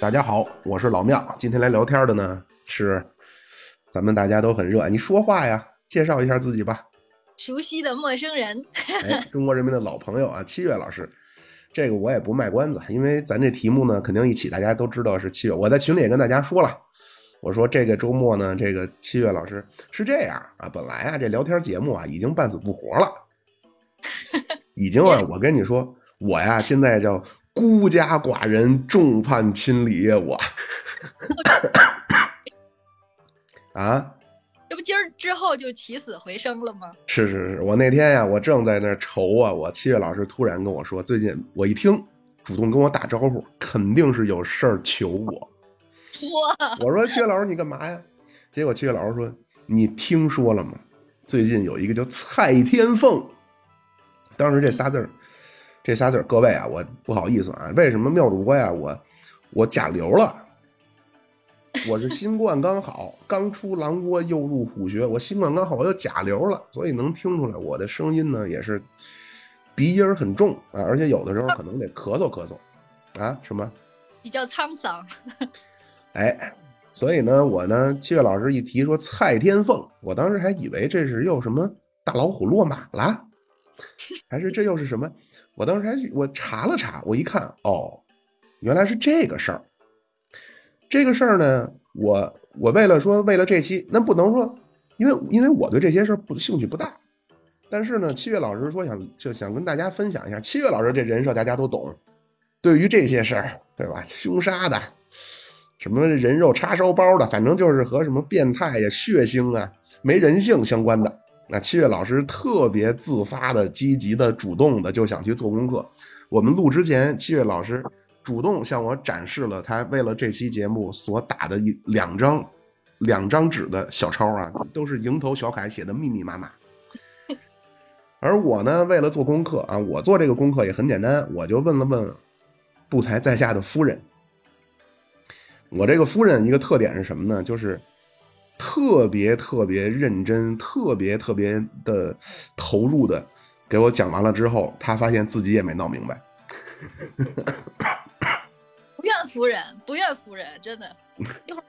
大家好，我是老庙。今天来聊天的呢是咱们大家都很热爱，你说话呀，介绍一下自己吧。熟悉的陌生人，哎，中国人民的老朋友啊，七月老师。这个我也不卖关子，因为咱这题目呢，肯定一起大家都知道是七月。我在群里也跟大家说了，我说这个周末呢，这个七月老师是这样啊，本来啊这聊天节目啊已经半死不活了，已经啊，我跟你说，我呀现在叫孤家寡人，众叛亲离呀，我啊。这不今儿之后就起死回生了吗？是是是，我那天呀，我正在那愁啊，我七月老师突然跟我说，最近我一听，主动跟我打招呼，肯定是有事儿求我。哇！我说七月老师你干嘛呀？结果七月老师说，你听说了吗？最近有一个叫蔡天凤。当时这仨字儿，这仨字儿，各位啊，我不好意思啊，为什么妙主播呀，我我甲流了。我是新冠刚好，刚出狼窝又入虎穴。我新冠刚好，我又甲流了，所以能听出来我的声音呢，也是鼻音很重啊，而且有的时候可能得咳嗽咳嗽啊，什么比较沧桑。哎，所以呢，我呢，七月老师一提说蔡天凤，我当时还以为这是又什么大老虎落马了，还是这又是什么？我当时还我查了查，我一看，哦，原来是这个事儿。这个事儿呢，我我为了说，为了这期，那不能说，因为因为我对这些事儿不兴趣不大，但是呢，七月老师说想就想跟大家分享一下，七月老师这人设大家都懂，对于这些事儿，对吧？凶杀的，什么人肉叉烧包的，反正就是和什么变态呀、血腥啊、没人性相关的，那七月老师特别自发的、积极的、主动的就想去做功课。我们录之前，七月老师。主动向我展示了他为了这期节目所打的一两张两张纸的小抄啊，都是蝇头小楷写的密密麻麻。而我呢，为了做功课啊，我做这个功课也很简单，我就问了问不才在下的夫人。我这个夫人一个特点是什么呢？就是特别特别认真，特别特别的投入的给我讲完了之后，他发现自己也没闹明白。不怨夫人，不怨夫人，真的。一会儿，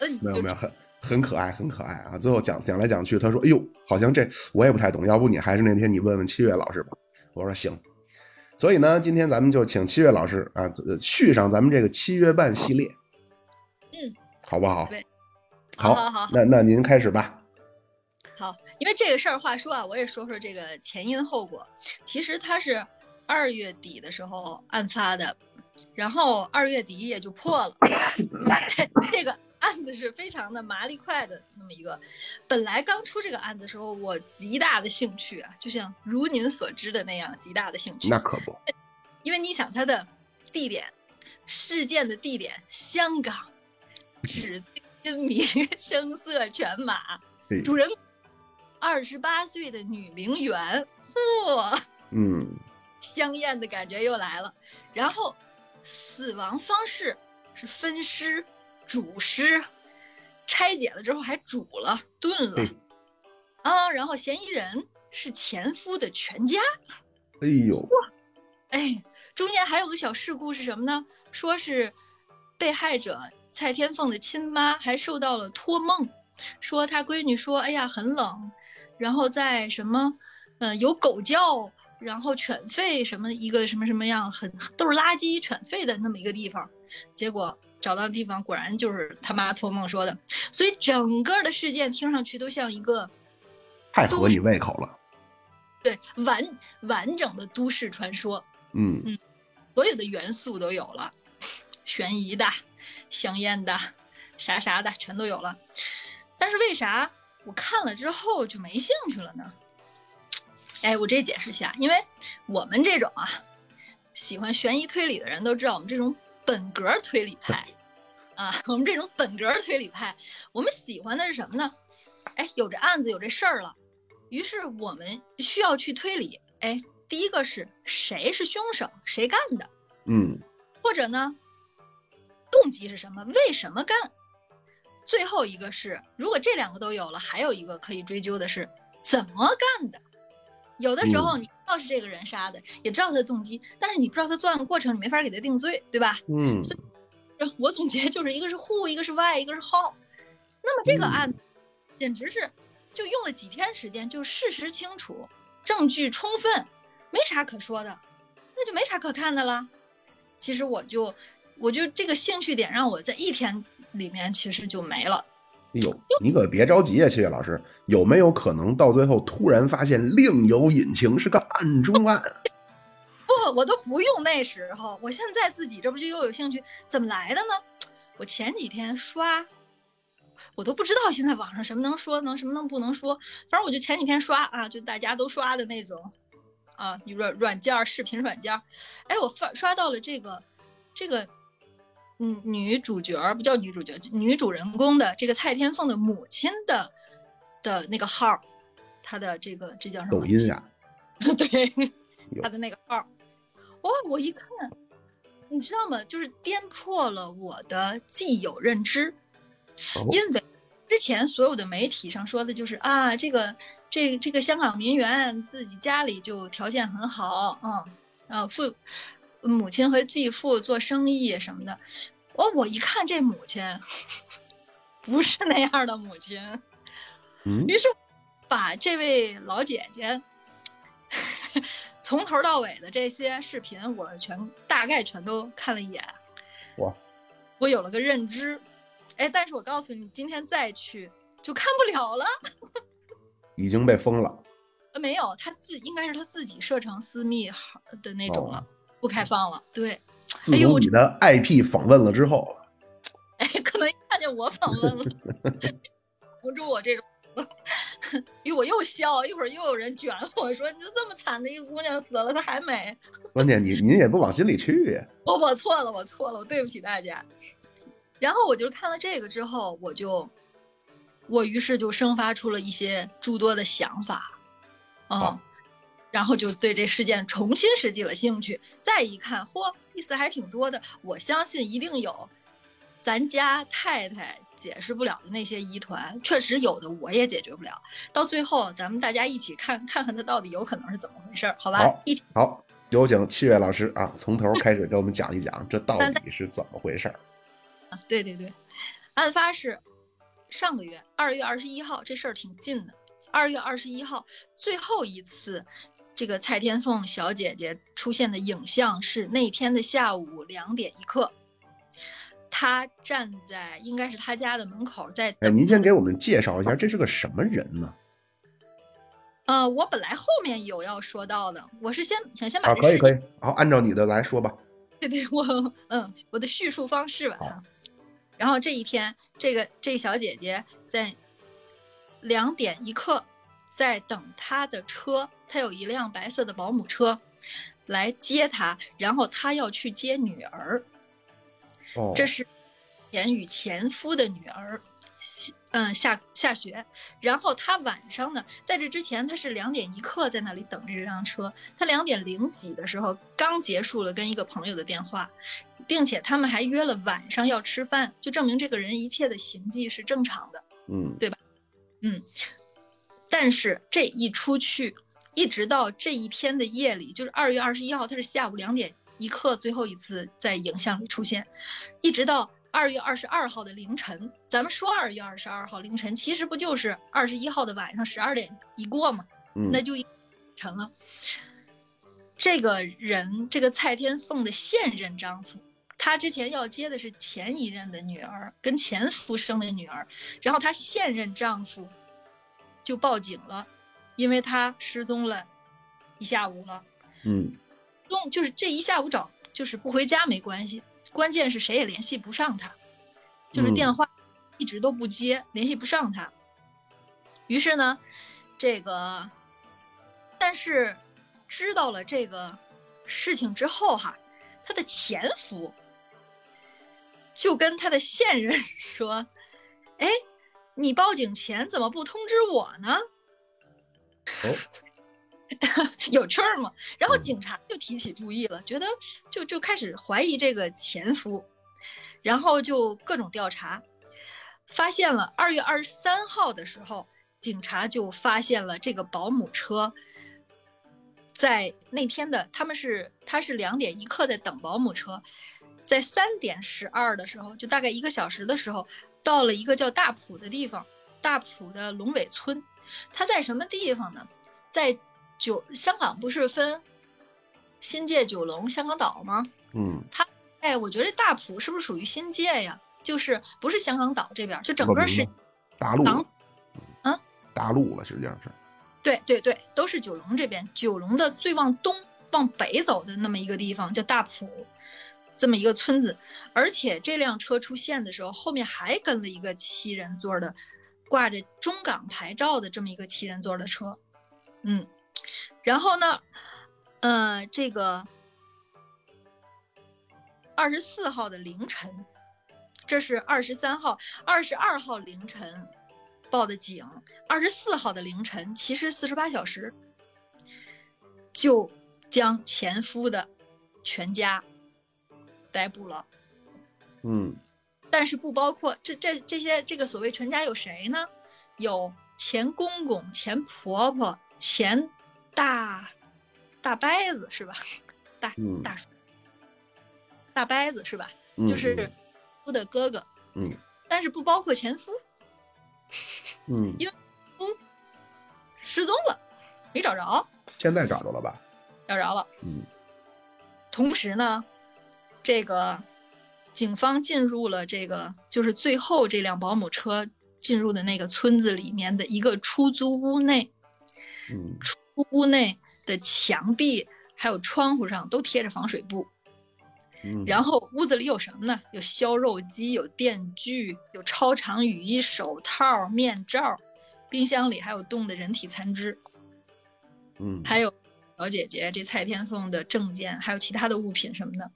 没有没有，很很可爱，很可爱啊！最后讲讲来讲去，他说：“哎呦，好像这我也不太懂，要不你还是那天你问问七月老师吧。”我说：“行。”所以呢，今天咱们就请七月老师啊，续上咱们这个七月半系列。嗯，好不好？对，好，好，好。那那您开始吧。好，因为这个事儿，话说啊，我也说说这个前因后果。其实他是二月底的时候案发的。然后二月底也就破了，这个案子是非常的麻利快的那么一个。本来刚出这个案子的时候，我极大的兴趣啊，就像如您所知的那样，极大的兴趣。那可不，因为你想它的地点，事件的地点，香港，纸醉金 迷，声色犬马，主人二十八岁的女名媛，嚯，嗯，香艳的感觉又来了，然后。死亡方式是分尸、煮尸，拆解了之后还煮了、炖了，啊，然后嫌疑人是前夫的全家。哎呦，哇，哎，中间还有个小事故是什么呢？说是被害者蔡天凤的亲妈还受到了托梦，说她闺女说，哎呀很冷，然后在什么，嗯，有狗叫。然后犬吠什么一个什么什么样很都是垃圾犬吠的那么一个地方，结果找到地方果然就是他妈托梦说的，所以整个的事件听上去都像一个太合你胃口了，对完完整的都市传说，嗯。嗯，所有的元素都有了，悬疑的、香艳的、啥啥的全都有了，但是为啥我看了之后就没兴趣了呢？哎，我这解释一下，因为我们这种啊，喜欢悬疑推理的人都知道，我们这种本格推理派，啊，我们这种本格推理派，我们喜欢的是什么呢？哎，有这案子，有这事儿了，于是我们需要去推理。哎，第一个是谁是凶手，谁干的？嗯，或者呢，动机是什么？为什么干？最后一个是，如果这两个都有了，还有一个可以追究的是怎么干的。有的时候你知道是这个人杀的，也知道他的动机，但是你不知道他作案过程，你没法给他定罪，对吧？嗯，所以我总结就是一个是 who，一个是 why，一个是 how。那么这个案子，简直是就用了几天时间，就事实清楚，证据充分，没啥可说的，那就没啥可看的了。其实我就我就这个兴趣点让我在一天里面其实就没了。哎呦，你可别着急啊，七月老师，有没有可能到最后突然发现另有隐情，是个暗中案？不，我都不用那时候，我现在自己这不就又有兴趣？怎么来的呢？我前几天刷，我都不知道现在网上什么能说，能什么能不能说，反正我就前几天刷啊，就大家都刷的那种啊，软软件、视频软件，哎，我发刷到了这个这个。嗯，女主角不叫女主角，女主人公的这个蔡天凤的母亲的的那个号，她的这个这叫什么？抖音呀。对，她的那个号。哇，我一看，你知道吗？就是颠破了我的既有认知，因为之前所有的媒体上说的就是啊，这个这这个香港名媛自己家里就条件很好，嗯，啊父。母亲和继父做生意什么的，我我一看这母亲，不是那样的母亲，嗯。于是把这位老姐姐 从头到尾的这些视频，我全大概全都看了一眼，我我有了个认知，哎，但是我告诉你，今天再去就看不了了，已经被封了，呃，没有，他自应该是他自己设成私密号的那种了。不开放了，对。自从你的 IP 访问了之后，哎，可能看见我访问了，不住我这种，因为我又笑，一会儿又有人卷我说：“你就这么惨的一个姑娘死了，她还美。”关键你您也不往心里去呀。我我错了，我错了，我对不起大家。然后我就看了这个之后，我就我于是就生发出了一些诸多的想法，嗯。然后就对这事件重新拾起了兴趣，再一看，嚯，意思还挺多的。我相信一定有咱家太太解释不了的那些疑团，确实有的，我也解决不了。到最后，咱们大家一起看看看他到底有可能是怎么回事，好吧？好，好，有请七月老师啊，从头开始给我们讲一讲，这到底是怎么回事儿？啊，对对对，案发是上个月二月二十一号，这事儿挺近的。二月二十一号，最后一次。这个蔡天凤小姐姐出现的影像是那天的下午两点一刻，她站在应该是她家的门口，在。哎，您先给我们介绍一下，这是个什么人呢？呃，我本来后面有要说到的，我是先想先把啊，可以可以，好，按照你的来说吧。对对，我嗯，我的叙述方式吧。然后这一天，这个这小姐姐在两点一刻。在等他的车，他有一辆白色的保姆车，来接他，然后他要去接女儿。哦，这是前与前夫的女儿，嗯，下下学。然后他晚上呢，在这之前他是两点一刻在那里等着这辆车。他两点零几的时候刚结束了跟一个朋友的电话，并且他们还约了晚上要吃饭，就证明这个人一切的行迹是正常的。嗯，对吧？嗯。但是这一出去，一直到这一天的夜里，就是二月二十一号，他是下午两点一刻最后一次在影像里出现，一直到二月二十二号的凌晨。咱们说二月二十二号凌晨，其实不就是二十一号的晚上十二点一过吗？那就成了。这个人，这个蔡天凤的现任丈夫，他之前要接的是前一任的女儿，跟前夫生的女儿，然后他现任丈夫。就报警了，因为他失踪了一下午了。嗯，踪就是这一下午找，就是不回家没关系，关键是谁也联系不上他，就是电话一直都不接，联系不上他。于是呢，这个，但是知道了这个事情之后哈，他的前夫就跟他的现任 说：“哎。”你报警前怎么不通知我呢？哦，有趣儿吗？然后警察就提起注意了，觉得就就开始怀疑这个前夫，然后就各种调查，发现了二月二十三号的时候，警察就发现了这个保姆车在那天的他们是他是两点一刻在等保姆车，在三点十二的时候，就大概一个小时的时候，到了一个叫大埔的地方，大埔的龙尾村。它在什么地方呢？在九香港不是分新界、九龙、香港岛吗？嗯，它哎，我觉得大埔是不是属于新界呀？就是不是香港岛这边，就整个是大陆港，嗯，大陆了，实际上是。对对对，都是九龙这边，九龙的最往东、往北走的那么一个地方叫大埔，这么一个村子。而且这辆车出现的时候，后面还跟了一个七人座的，挂着中港牌照的这么一个七人座的车。嗯，然后呢，呃，这个二十四号的凌晨，这是二十三号、二十二号凌晨。报的警，二十四号的凌晨，其实四十八小时就将前夫的全家逮捕了。嗯，但是不包括这这这些这个所谓全家有谁呢？有前公公、前婆婆、前大大伯子是吧？大大大伯子是吧？就是夫的哥哥。嗯，但是不包括前夫。嗯，因为夫失踪了，没找着。现在找着了吧？找着了。嗯。同时呢，这个警方进入了这个，就是最后这辆保姆车进入的那个村子里面的一个出租屋内。嗯。出租屋内的墙壁还有窗户上都贴着防水布。然后屋子里有什么呢？有削肉机，有电锯，有超长雨衣、手套、面罩，冰箱里还有冻的人体残肢。嗯，还有小姐姐这蔡天凤的证件，还有其他的物品什么的，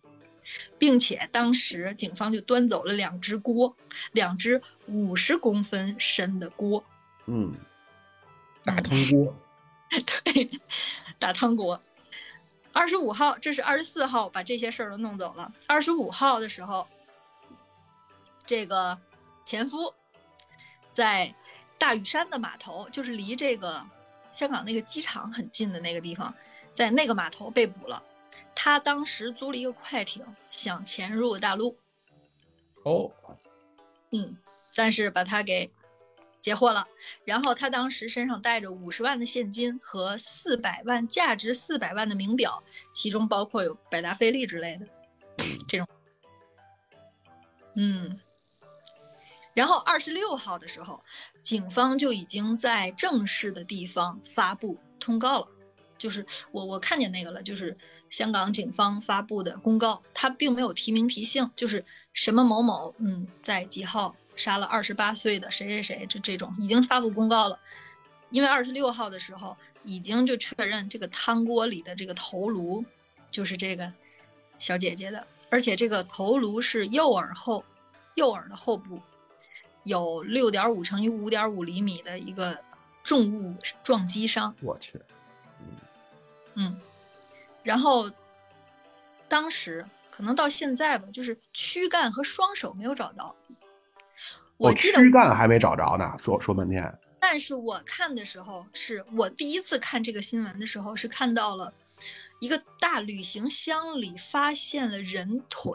并且当时警方就端走了两只锅，两只五十公分深的锅。嗯，大汤锅。对，大汤锅。二十五号，这是二十四号把这些事儿都弄走了。二十五号的时候，这个前夫在大屿山的码头，就是离这个香港那个机场很近的那个地方，在那个码头被捕了。他当时租了一个快艇，想潜入大陆。哦，嗯，但是把他给。截获了，然后他当时身上带着五十万的现金和四百万价值四百万的名表，其中包括有百达翡丽之类的这种。嗯，然后二十六号的时候，警方就已经在正式的地方发布通告了，就是我我看见那个了，就是香港警方发布的公告，他并没有提名提姓，就是什么某某，嗯，在几号。杀了二十八岁的谁谁谁，这这种已经发布公告了，因为二十六号的时候已经就确认这个汤锅里的这个头颅就是这个小姐姐的，而且这个头颅是右耳后，右耳的后部有六点五乘以五点五厘米的一个重物撞击伤。我去，嗯嗯，然后当时可能到现在吧，就是躯干和双手没有找到。我躯干还没找着呢，说说半天。但是我看的时候，是我第一次看这个新闻的时候，是看到了一个大旅行箱里发现了人腿，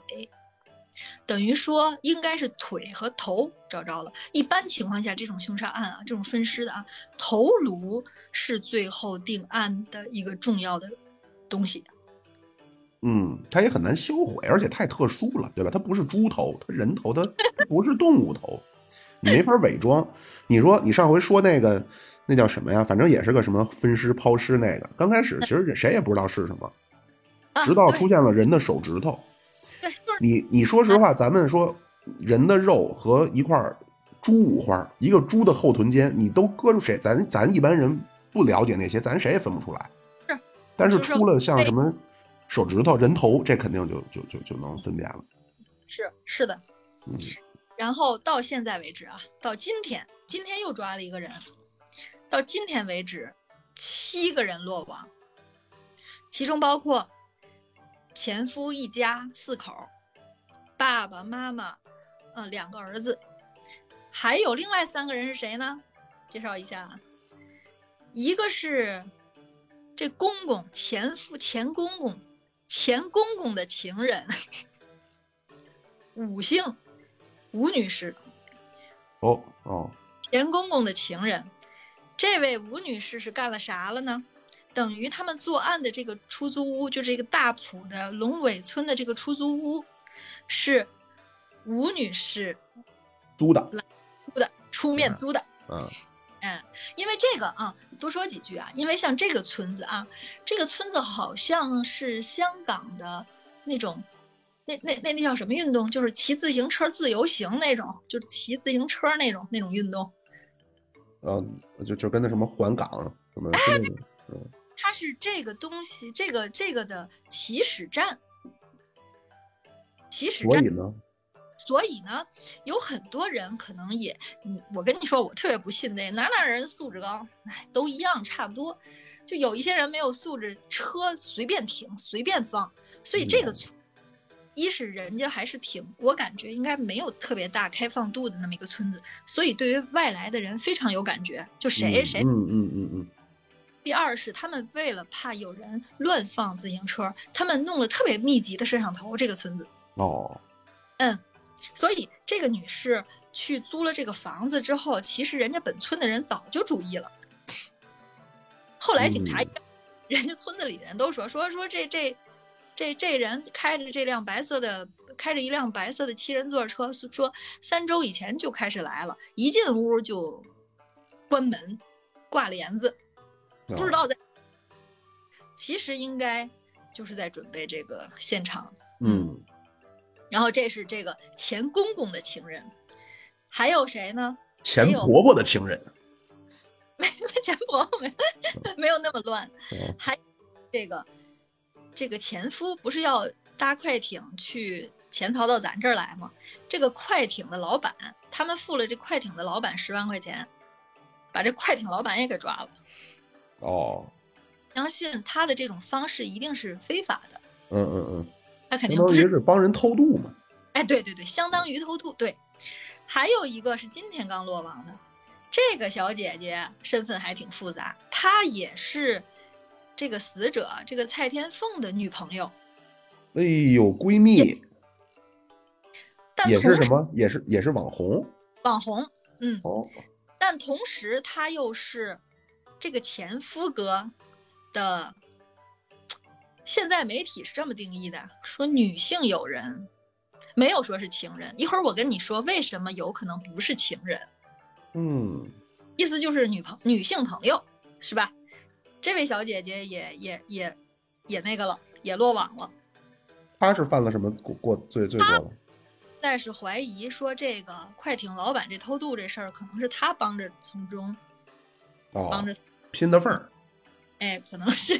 等于说应该是腿和头找着了。一般情况下，这种凶杀案啊，这种分尸的啊，头颅是最后定案的一个重要的东西。嗯，它也很难销毁，而且太特殊了，对吧？它不是猪头，它人头，它 不是动物头。你没法伪装。你说你上回说那个，那叫什么呀？反正也是个什么分尸抛尸那个。刚开始其实谁也不知道是什么，直到出现了人的手指头。对，你你说实话，咱们说人的肉和一块猪五花，一个猪的后臀尖，你都搁住谁？咱咱一般人不了解那些，咱谁也分不出来。是，但是出了像什么手指头、人头，这肯定就就就就能分辨了。是是的，嗯。然后到现在为止啊，到今天，今天又抓了一个人。到今天为止，七个人落网，其中包括前夫一家四口，爸爸妈妈，嗯，两个儿子，还有另外三个人是谁呢？介绍一下，一个是这公公前夫前公公前公公的情人，吴姓吴女士，哦哦，前公公的情人，这位吴女士是干了啥了呢？等于他们作案的这个出租屋，就这个大埔的龙尾村的这个出租屋，是吴女士租的，租的，出面租的。嗯嗯，因为这个啊，多说几句啊，因为像这个村子啊，这个村子好像是香港的那种，那那那那叫什么运动？就是骑自行车自由行那种，就是骑自行车那种那种运动。呃，就就跟那什么环港什么，是那种它是这个东西，这个这个的起始站，起始站。所以呢，所以呢，有很多人可能也，嗯，我跟你说，我特别不信那哪哪人素质高，哎，都一样，差不多。就有一些人没有素质，车随便停，随便放。所以这个村，一是人家还是挺，我感觉应该没有特别大开放度的那么一个村子，所以对于外来的人非常有感觉，就谁谁。嗯嗯嗯嗯，第二是他们为了怕有人乱放自行车，他们弄了特别密集的摄像头。这个村子，哦，嗯，所以这个女士去租了这个房子之后，其实人家本村的人早就注意了。后来警察，嗯人家村子里人都说说说这这这这人开着这辆白色的，开着一辆白色的七人座车，说三周以前就开始来了，一进屋就关门挂帘子，不知道在。其实应该就是在准备这个现场。嗯，然后这是这个前公公的情人，还有谁呢？前婆婆的情人，没前婆婆没 没有那么乱，哦还这个这个前夫不是要搭快艇去潜逃到咱这儿来吗？这个快艇的老板，他们付了这快艇的老板十万块钱，把这快艇老板也给抓了。哦，相信他的这种方式一定是非法的，嗯嗯嗯，他肯相当于定不是。是帮人偷渡嘛，哎，对对对，相当于偷渡。对，还有一个是今天刚落网的，这个小姐姐身份还挺复杂，她也是这个死者这个蔡天凤的女朋友，哎呦，闺蜜但同时也是什么？也是也是网红网红，嗯，哦，但同时她又是这个前夫哥的。现在媒体是这么定义的，说女性友人，没有说是情人。一会儿我跟你说为什么有可能不是情人。嗯，意思就是女朋女性朋友是吧？这位小姐姐也也也也那个了，也落网了。她是犯了什么过过罪罪过了？但是怀疑说这个快艇老板这偷渡这事儿，可能是他帮着从中哦帮，着，拼的缝儿，哎，可能是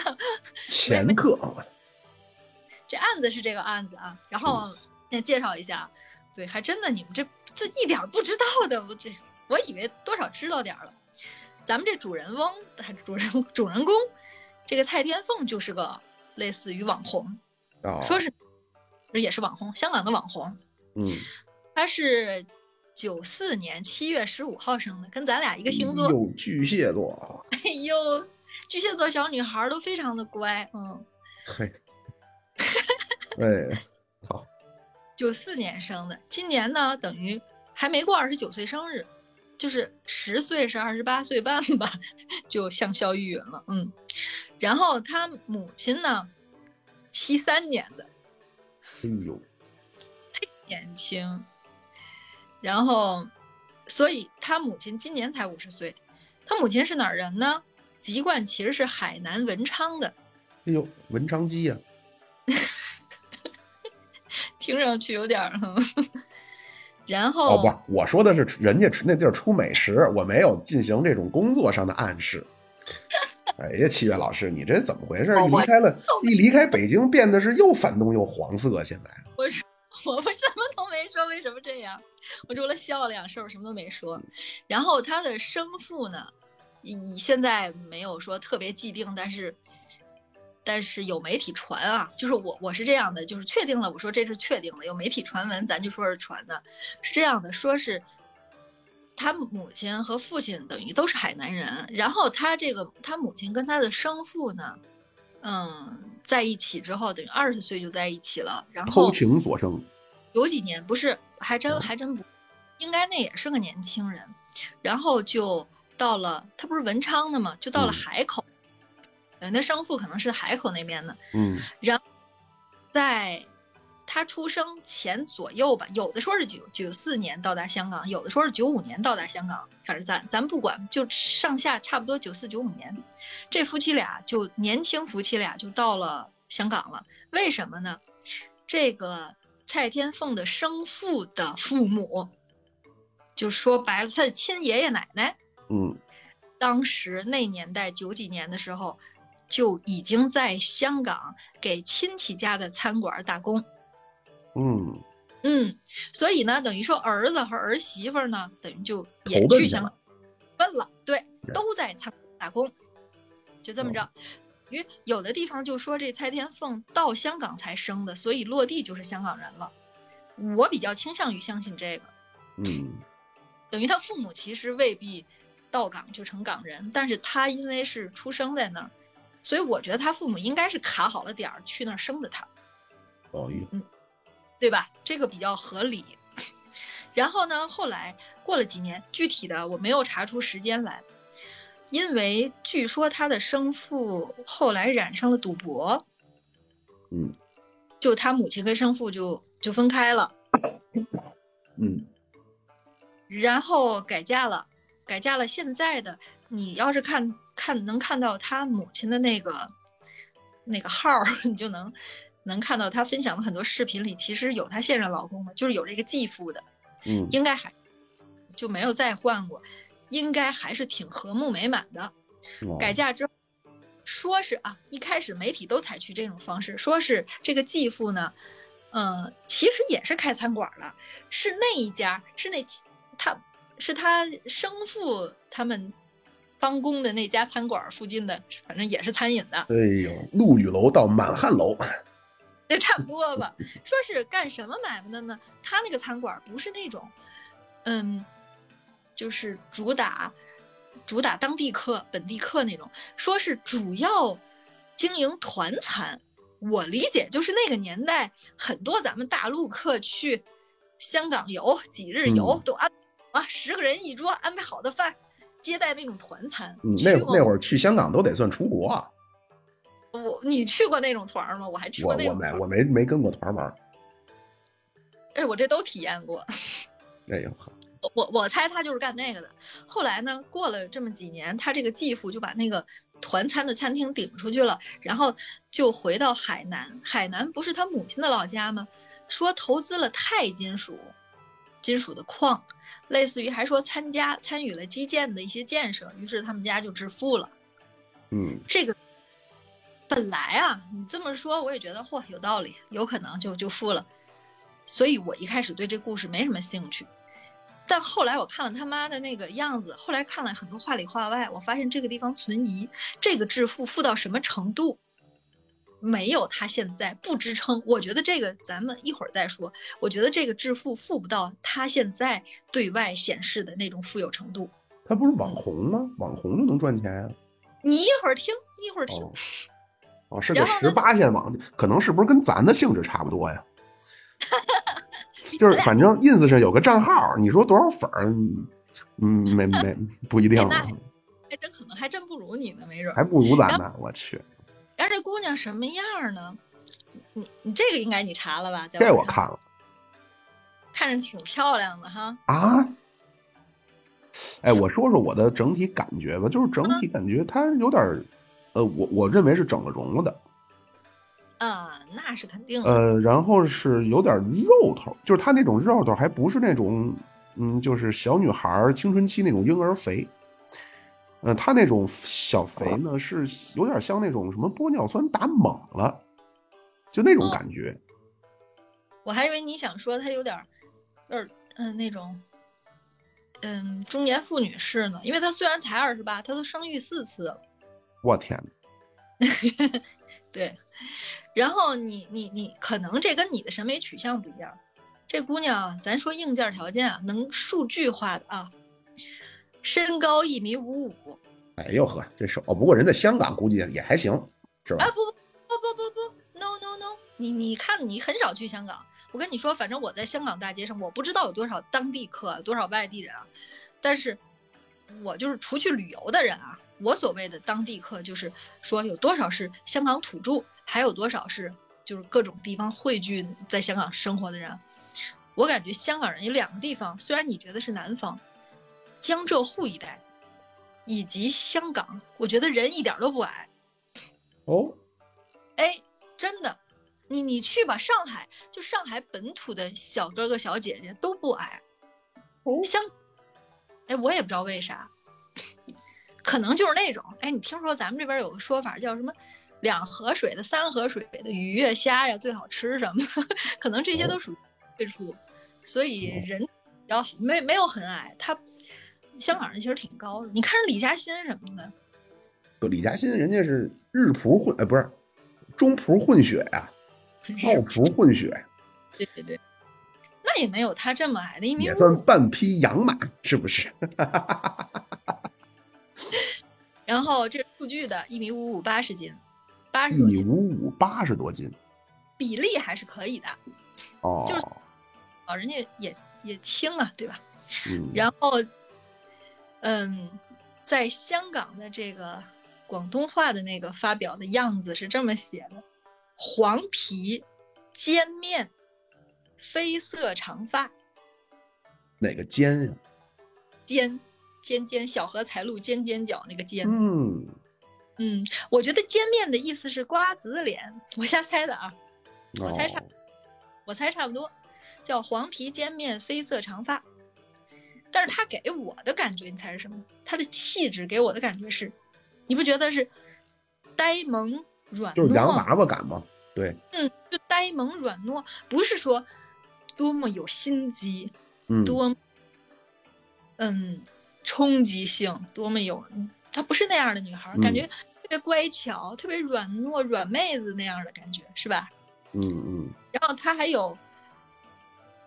前客，我这案子是这个案子啊。然后先介绍一下，对，还真的你们这这一点儿不知道的，我这我以为多少知道点儿了。咱们这主人翁，主人主人公，这个蔡天凤就是个类似于网红，哦，说是也是网红，香港的网红，嗯，他是九四年七月十五号生的，跟咱俩一个星座。有巨蟹座啊，哎呦，巨蟹座小女孩儿都非常的乖，嗯，嘿，哎，好，九四年生的，今年呢等于还没过二十九岁生日，就是十岁是二十八岁半吧，就香消玉殒了，嗯。然后他母亲呢，七三年的，哎呦，太年轻，然后，所以他母亲今年才五十岁。他母亲是哪儿人呢？籍贯其实是海南文昌的，哎呦，文昌鸡呀，听上去有点儿。然后哦，不，我说的是人家那地儿出美食，我没有进行这种工作上的暗示。哎呀，七月老师，你这怎么回事？一离开了，一离开北京，变得是又反动又黄色。现在，我说我们什么都没说，为什么这样？我除了笑了两声，我什么都没说。然后他的生父呢，以现在没有说特别既定，但是但是有媒体传啊，就是我我是这样的，就是确定了，我说这是确定了，有媒体传闻，咱就说是传的，是这样的，说是他母亲和父亲等于都是海南人，然后他这个他母亲跟他的生父呢，嗯，在一起之后，等于二十岁就在一起了，然后偷情所生，有几年不是，还真嗯还真不，应该那也是个年轻人，然后就到了他不是文昌的嘛，就到了嗯海口，等于他生父可能是海口那边的，嗯然后在他出生前左右吧，有的说是九九四年到达香港，有的说是九五年到达香港，反正咱咱不管，就上下差不多九四九五年，这夫妻俩就年轻夫妻俩就到了香港了。为什么呢？这个蔡天凤的生父的父母，就说白了，他的亲爷爷奶奶，嗯当时那年代九几年的时候，就已经在香港给亲戚家的餐馆打工。嗯，嗯，所以呢，等于说儿子和儿媳妇儿呢，等于就也去香港奔了，对，都在餐馆打工，就这么着。因为有的地方就说这蔡天凤到香港才生的，所以落地就是香港人了。我比较倾向于相信这个，嗯等于他父母其实未必到港就成港人，但是他因为是出生在那儿，所以我觉得他父母应该是卡好了点儿去那儿生的他。哦嗯，对吧？这个比较合理。然后呢，后来过了几年，具体的我没有查出时间来，因为据说他的生父后来染上了赌博，嗯就他母亲跟生父就就分开了，嗯然后改嫁了，改嫁了现在的你要是看看能看到他母亲的那个那个号，你就能能看到他分享的很多视频里，其实有她现任老公的，就是有这个继父的。嗯应该还就没有再换过，应该还是挺和睦美满的。哦改嫁之后，说是啊，一开始媒体都采取这种方式，说是这个继父呢，嗯、其实也是开餐馆的，是那一家，是那他是他生父他们帮工的那家餐馆附近的，反正也是餐饮的。哎呦，陆羽楼到满汉楼，就差不多吧。说是干什么买卖的呢？他那个餐馆不是那种，嗯，就是主打主打当地客、本地客那种，说是主要经营团餐。我理解就是那个年代，很多咱们大陆客去香港游几日游，嗯都安啊十个人一桌，安排好的饭，接待那种团餐。嗯，那那会儿去香港都得算出国啊，我你去过那种团儿吗？我还去过那种团。我我没我没没跟过团玩儿，哎，我这都体验过。哎呦我我猜他就是干那个的。后来呢，过了这么几年，他这个继父就把那个团餐的餐厅顶出去了，然后就回到海南。海南不是他母亲的老家吗？说投资了钛金属，金属的矿，类似于还说参加参与了基建的一些建设，于是他们家就致富了。嗯这个本来啊，你这么说我也觉得嚯有道理，有可能就就富了。所以我一开始对这故事没什么兴趣，但后来我看了他妈的那个样子，后来看了很多话里话外，我发现这个地方存疑，这个致富富到什么程度，没有他现在不支撑。我觉得这个咱们一会儿再说。我觉得这个致富富不到他现在对外显示的那种富有程度。他不是网红吗？网红就能赚钱呀、你一会儿听，一会儿听。哦哦，是个十八线网，可能是不是跟咱的性质差不多呀？就是反正 ins 上有个账号，你说多少粉儿，嗯，没没不一定啊，还真可能还真不如你呢，没准。还不如咱呢。我去，然后这姑娘什么样呢？你你这个应该你查了吧？这我看了看着挺漂亮的哈。啊。哎，我说说我的整体感觉吧，就是整嗯体感觉她有点儿，呃，我我认为是整了容了的，啊，那是肯定的。呃，然后是有点肉头，就是她那种肉头还不是那种，嗯，就是小女孩儿青春期那种婴儿肥，呃，它那种小肥呢是有点像那种什么玻尿酸打猛了，就那种哦感觉。我还以为你想说她有点儿，有点嗯那种，嗯中年妇女式呢，因为她虽然才二十八，她都生育四次了。我天呐，对，然后你你你可能这跟你的审美取向不一样。这姑娘啊，咱说硬件条件啊，能数据化的啊，身高一米五五。哎呦呵，这手哦，不过人在香港估计也还行，是吧？啊不不不不不不，no no no，你你看你很少去香港，我跟你说，反正我在香港大街上，我不知道有多少当地客，多少外地人啊，但是我就是除去旅游的人啊，我所谓的当地客就是说有多少是香港土著，还有多少是就是各种地方汇聚在香港生活的人。我感觉香港人有两个地方，虽然你觉得是南方，江浙沪一带，以及香港，我觉得人一点都不矮。哦，哎，真的，你你去吧，上海就上海本土的小哥哥小姐姐都不矮。哦香，哎，我也不知道为啥，可能就是那种，哎，你听说咱们这边有个说法叫什么“两河水的、三河水的鱼呀、虾呀最好吃什么的”，可能这些都属于退出，所以人比较好没没有很矮。他香港人其实挺高的，你看人李嘉欣什么的，不，李嘉欣人家是日葡混，呃，不是中葡混血呀、澳葡混血，对对对，那也没有他这么矮的，一米也五算半匹洋马，是不是？然后这是数据的，一米五五，八十斤，八十一米，五五，八十多斤。比例还是可以的。哦，就是哦，人家也也轻啊，对吧？嗯，然后，嗯，在香港的这个广东话的那个发表的样子是这么写的：黄皮、尖面、绯色长发，哪个尖呀？尖尖尖，小荷才露尖尖角那个尖。嗯，嗯，我觉得尖面的意思是瓜子脸，我瞎猜的啊。我猜差哦我猜差不多，叫黄皮尖面绯色长发。但是他给我的感觉，你猜是什么？他的气质给我的感觉是，你不觉得是呆萌软糯？就是洋娃娃感吗。对，嗯，就呆萌软糯，不是说多么有心机，嗯，多嗯冲击性，多么有，她不是那样的女孩儿，感嗯觉特别乖巧，特别软糯软妹子那样的感觉，是吧？嗯嗯，然后她还有，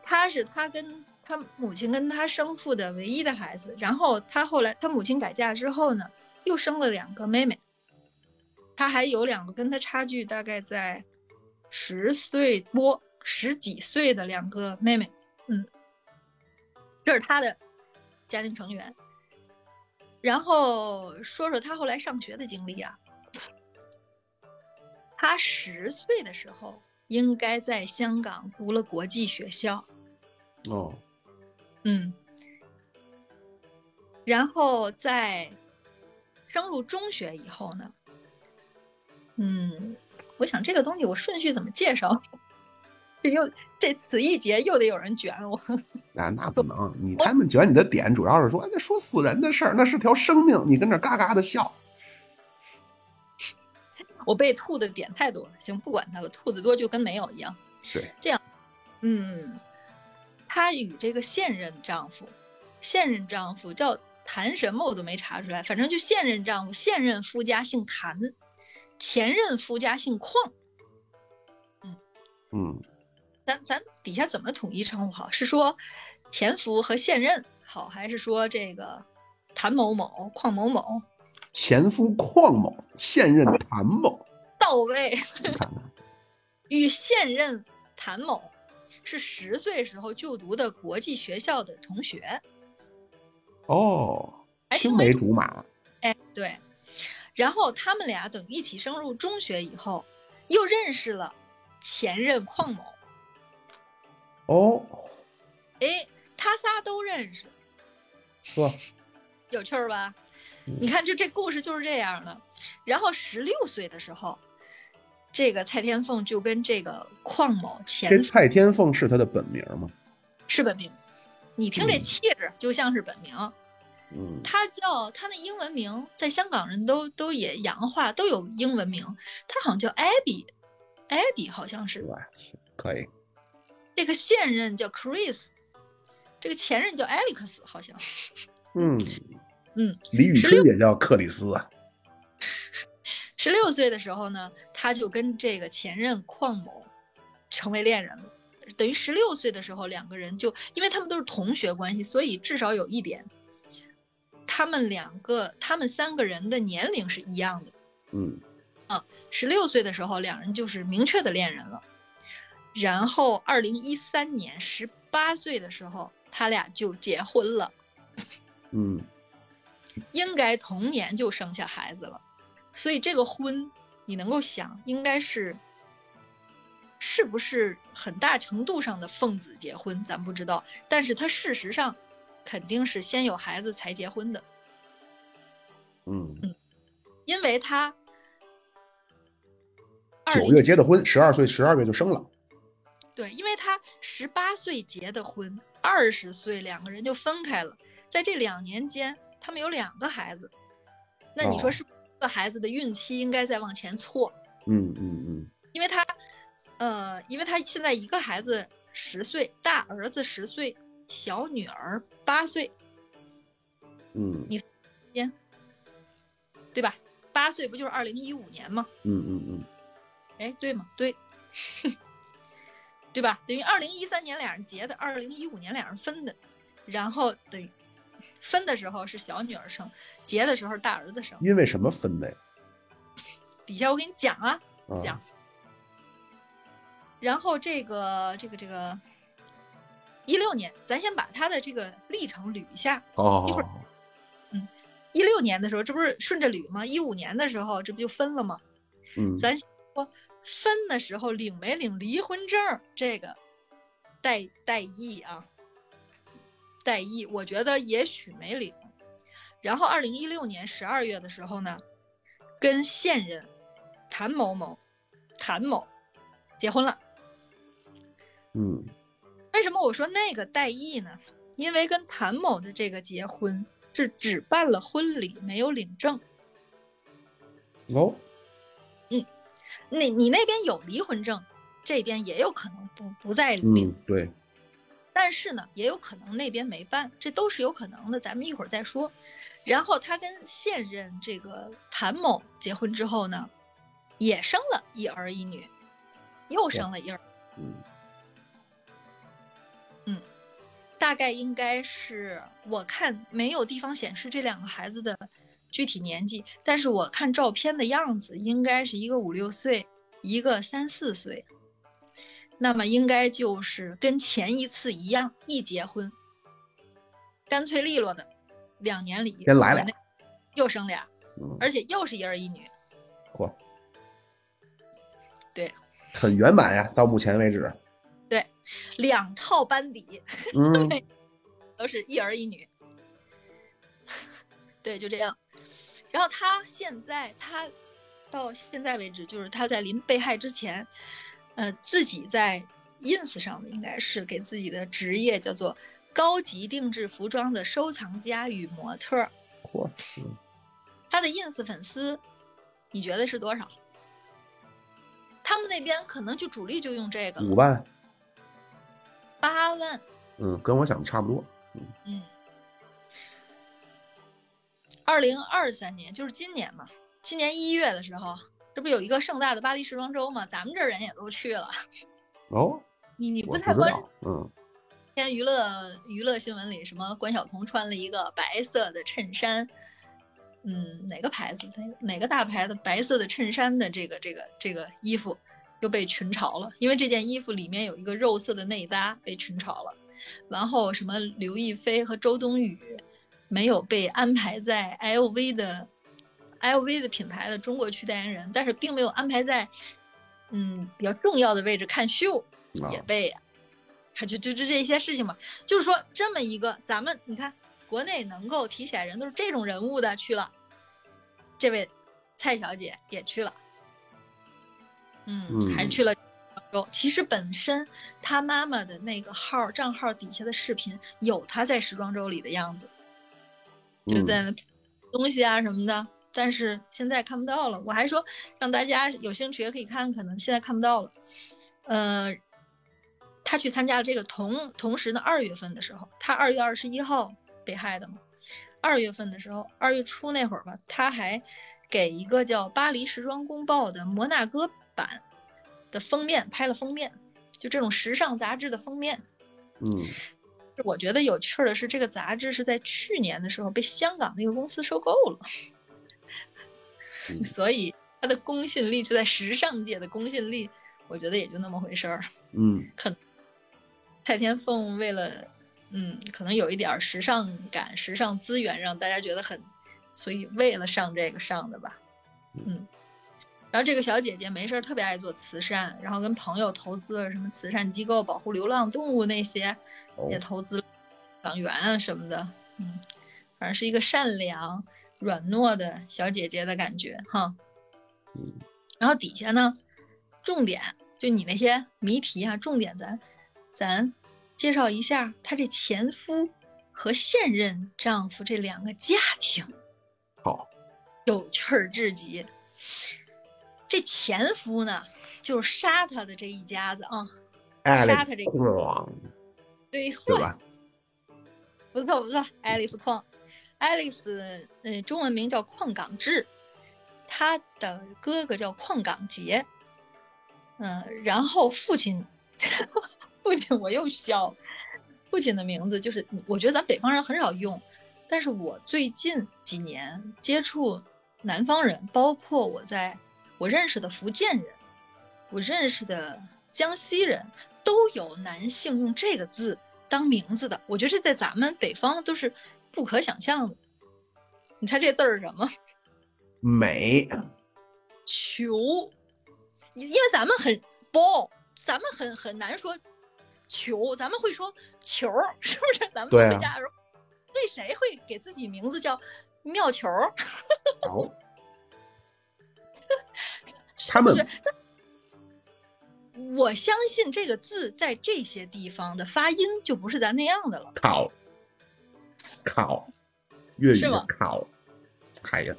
她是她跟他母亲跟他生父的唯一的孩子。然后他后来他母亲改嫁之后呢，又生了两个妹妹。他还有两个跟他差距大概在十岁多、十几岁的两个妹妹。嗯，这是他的家庭成员。然后说说他后来上学的经历啊。他十岁的时候应该在香港读了国际学校，哦，嗯，然后在升入中学以后呢，嗯，我想这个东西我顺序怎么介绍？这又这此一节又得有人卷我，那那不能，你他们卷你的点主要是说，哎那说死人的事儿，那是条生命，你跟那嘎嘎的笑。我被吐的点太多了，行，不管他了，吐的多就跟没有一样。对，这样，嗯，她与这个现任丈夫，现任丈夫叫谭什么我都没查出来，反正就现任丈夫，现任夫家姓谭，前任夫家姓邝。嗯嗯，咱咱底下怎么统一称呼好？是说前夫和现任好，还是说这个谭某某、邝某某前夫邝某，现任谭某，到位？与现任谭某是十岁时候就读的国际学校的同学。哦，青梅竹马，哎，对。然后他们俩等一起升入中学以后，又认识了前任邝某。哦，哎，他仨都认识，是吧？有趣儿吧？嗯你看，就这故事就是这样的。然后十六岁的时候，这个蔡天凤就跟这个邝某前这蔡天凤是他的本名吗？是本名，你听这嗯气质就像是本名。嗯，他叫他那英文名，在香港人都都也洋化，都有英文名。他好像叫 Abby，Abby 好像是。我去，可以，这个现任叫 Chris，这个前任叫 Alex，好像。嗯嗯，李宇春也叫克里斯啊。十六岁的时候呢，他就跟这个前任邝某成为恋人了。等于十六岁的时候，两个人就因为他们都是同学关系，所以至少有一点，他们两个，他们三个人的年龄是一样的。嗯啊十六岁的时候，两人就是明确的恋人了。然后二零一三年十八岁的时候，他俩就结婚了，嗯应该同年就生下孩子了。所以这个婚，你能够想，应该是是不是很大程度上的奉子结婚，咱不知道。但是他事实上肯定是先有孩子才结婚的，嗯嗯，因为他九月结的婚，十二岁十二月就生了。对，因为他十八岁结的婚，二十岁两个人就分开了，在这两年间，他们有两个孩子。那你说哦是个孩子的孕期应该再往前错？嗯嗯嗯因为他，呃，因为他现在一个孩子十岁，大儿子十岁，小女儿八岁，嗯你先对吧？八岁不就是二零一五年吗？嗯嗯嗯哎，对吗？对，对吧？等于二零一三年俩人结的，二零一五年俩人分的，然后等于分的时候是小女儿生，结的时候大儿子生。因为什么分的呀？底下我给你讲啊，啊讲。然后这个这个这个一六年，咱先把他的这个历程捋一下。哦一会儿嗯，一六年的时候，这不是顺着捋吗？一五年的时候，这不就分了吗？嗯咱说分的时候领没领离婚证，这个代代议啊，代议，我觉得也许没领。然后二零一六年十二月的时候呢，跟现任谭某某谭某结婚了。嗯为什么我说那个代议呢？因为跟谭某的这个结婚是只办了婚礼，没有领证。哦那你那边有离婚证，这边也有可能不不再领。嗯对但是呢，也有可能那边没办，这都是有可能的，咱们一会儿再说。然后他跟现任这个谭某结婚之后呢，也生了一儿一女，又生了一儿，嗯。大概应该是我看没有地方显示这两个孩子的具体年纪，但是我看照片的样子，应该是一个五六岁，一个三四岁。那么应该就是跟前一次一样，一结婚，干脆利落的，两年里先来俩又生俩，嗯，而且又是一儿一女。嚯，对，很圆满呀，到目前为止。对两套班底嗯 都是一儿一女，对，就这样。然后他现在，他到现在为止，就是他在临被害之前，呃，自己在 ins 上的应该是给自己的职业叫做高级定制服装的收藏家与模特儿。他的 ins 粉丝，你觉得是多少？他们那边可能就主力就用这个，五万，八万。嗯，跟我想的差不多。嗯，二零二三年就是今年嘛，今年一月的时候，这不有一个盛大的巴黎时装周嘛，咱们这人也都去了。哦，你你不太关注。嗯天娱乐娱乐新闻里什么关晓彤穿了一个白色的衬衫，嗯，哪个牌子？哪个哪个大牌子白色的衬衫的这个这个这个衣服又被群嘲了，因为这件衣服里面有一个肉色的内搭被群嘲了。然后什么刘亦菲和周冬雨没有被安排在 LV 的 LV 的品牌的中国区代言人，但是并没有安排在嗯比较重要的位置看秀，啊也被，他就就就这些事情嘛，就是说这么一个咱们你看国内能够提起来人都是这种人物的去了，这位蔡小姐也去了，嗯，嗯还去了州。其实本身她妈妈的那个号账号底下的视频有她在时装周里的样子，就嗯在那东西啊什么的。但是现在看不到了，我还说让大家有兴趣也可以看，可能现在看不到了。呃，他去参加了这个同同时呢，二月份的时候，他二月二十一号被害的嘛。二月份的时候，二月初那会儿吧，他还给一个叫《巴黎时装公报》的摩纳哥版的封面拍了封面，就这种时尚杂志的封面。嗯我觉得有趣的是，这个杂志是在去年的时候被香港的一个公司收购了，嗯 所以它的公信力就在时尚界的公信力，我觉得也就那么回事儿。嗯蔡天凤为了，嗯，可能有一点儿时尚感、时尚资源，让大家觉得很，所以为了上这个上的吧，嗯。然后这个小姐姐没事儿特别爱做慈善，然后跟朋友投资了什么慈善机构保护流浪动物那些，哦也投资党员啊什么的，嗯，反正是一个善良、软糯的小姐姐的感觉哈。嗯然后底下呢，重点就你那些谜题啊，重点咱咱介绍一下她这前夫和现任丈夫这两个家庭，好，有趣儿至极。这前夫呢，就是杀他的这一家子啊，杀他 Alex 这 Kwong 对，对吧？不错不错，爱丽丝矿，爱丽丝，呃，中文名叫矿港志，他的哥哥叫矿港杰，嗯、然后父亲，父亲我又笑，父亲的名字就是，我觉得咱北方人很少用，但是我最近几年接触南方人，包括我在我认识的福建人，我认识的江西人，都有男性用这个字当名字的。我觉得这在咱们北方都是不可想象的。你猜这字儿是什么？美球，因为咱们很包，咱们很很难说球，咱们会说球儿，是不是？咱们回家的时候，对谁会给自己名字叫妙球儿？好，他们是，我相信这个字在这些地方的发音就不是咱那样的了。考考粤语考，哎呀，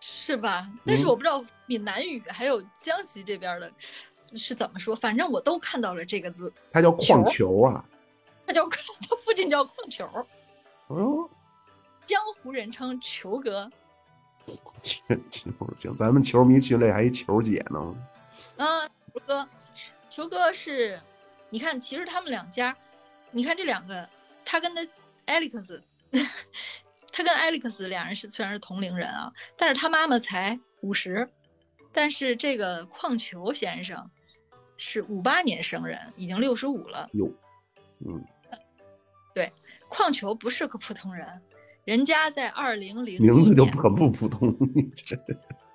是吧？但是嗯我不知道闽南语还有江西这边的是怎么说，反正我都看到了这个字，它叫矿球啊。他叫他父亲叫矿球，哦，江湖人称球哥。球球行，咱们球迷群里还一球姐呢。啊，球哥，球哥是，你看，其实他们两家，你看这两个，他跟他 Alex，他跟 Alex 两人是虽然是同龄人啊，但是他妈妈才五十，但是这个矿球先生是五八年生人，已经六十五了。有，嗯，对矿球不是个普通人，人家在二零零名字就很不普通。你这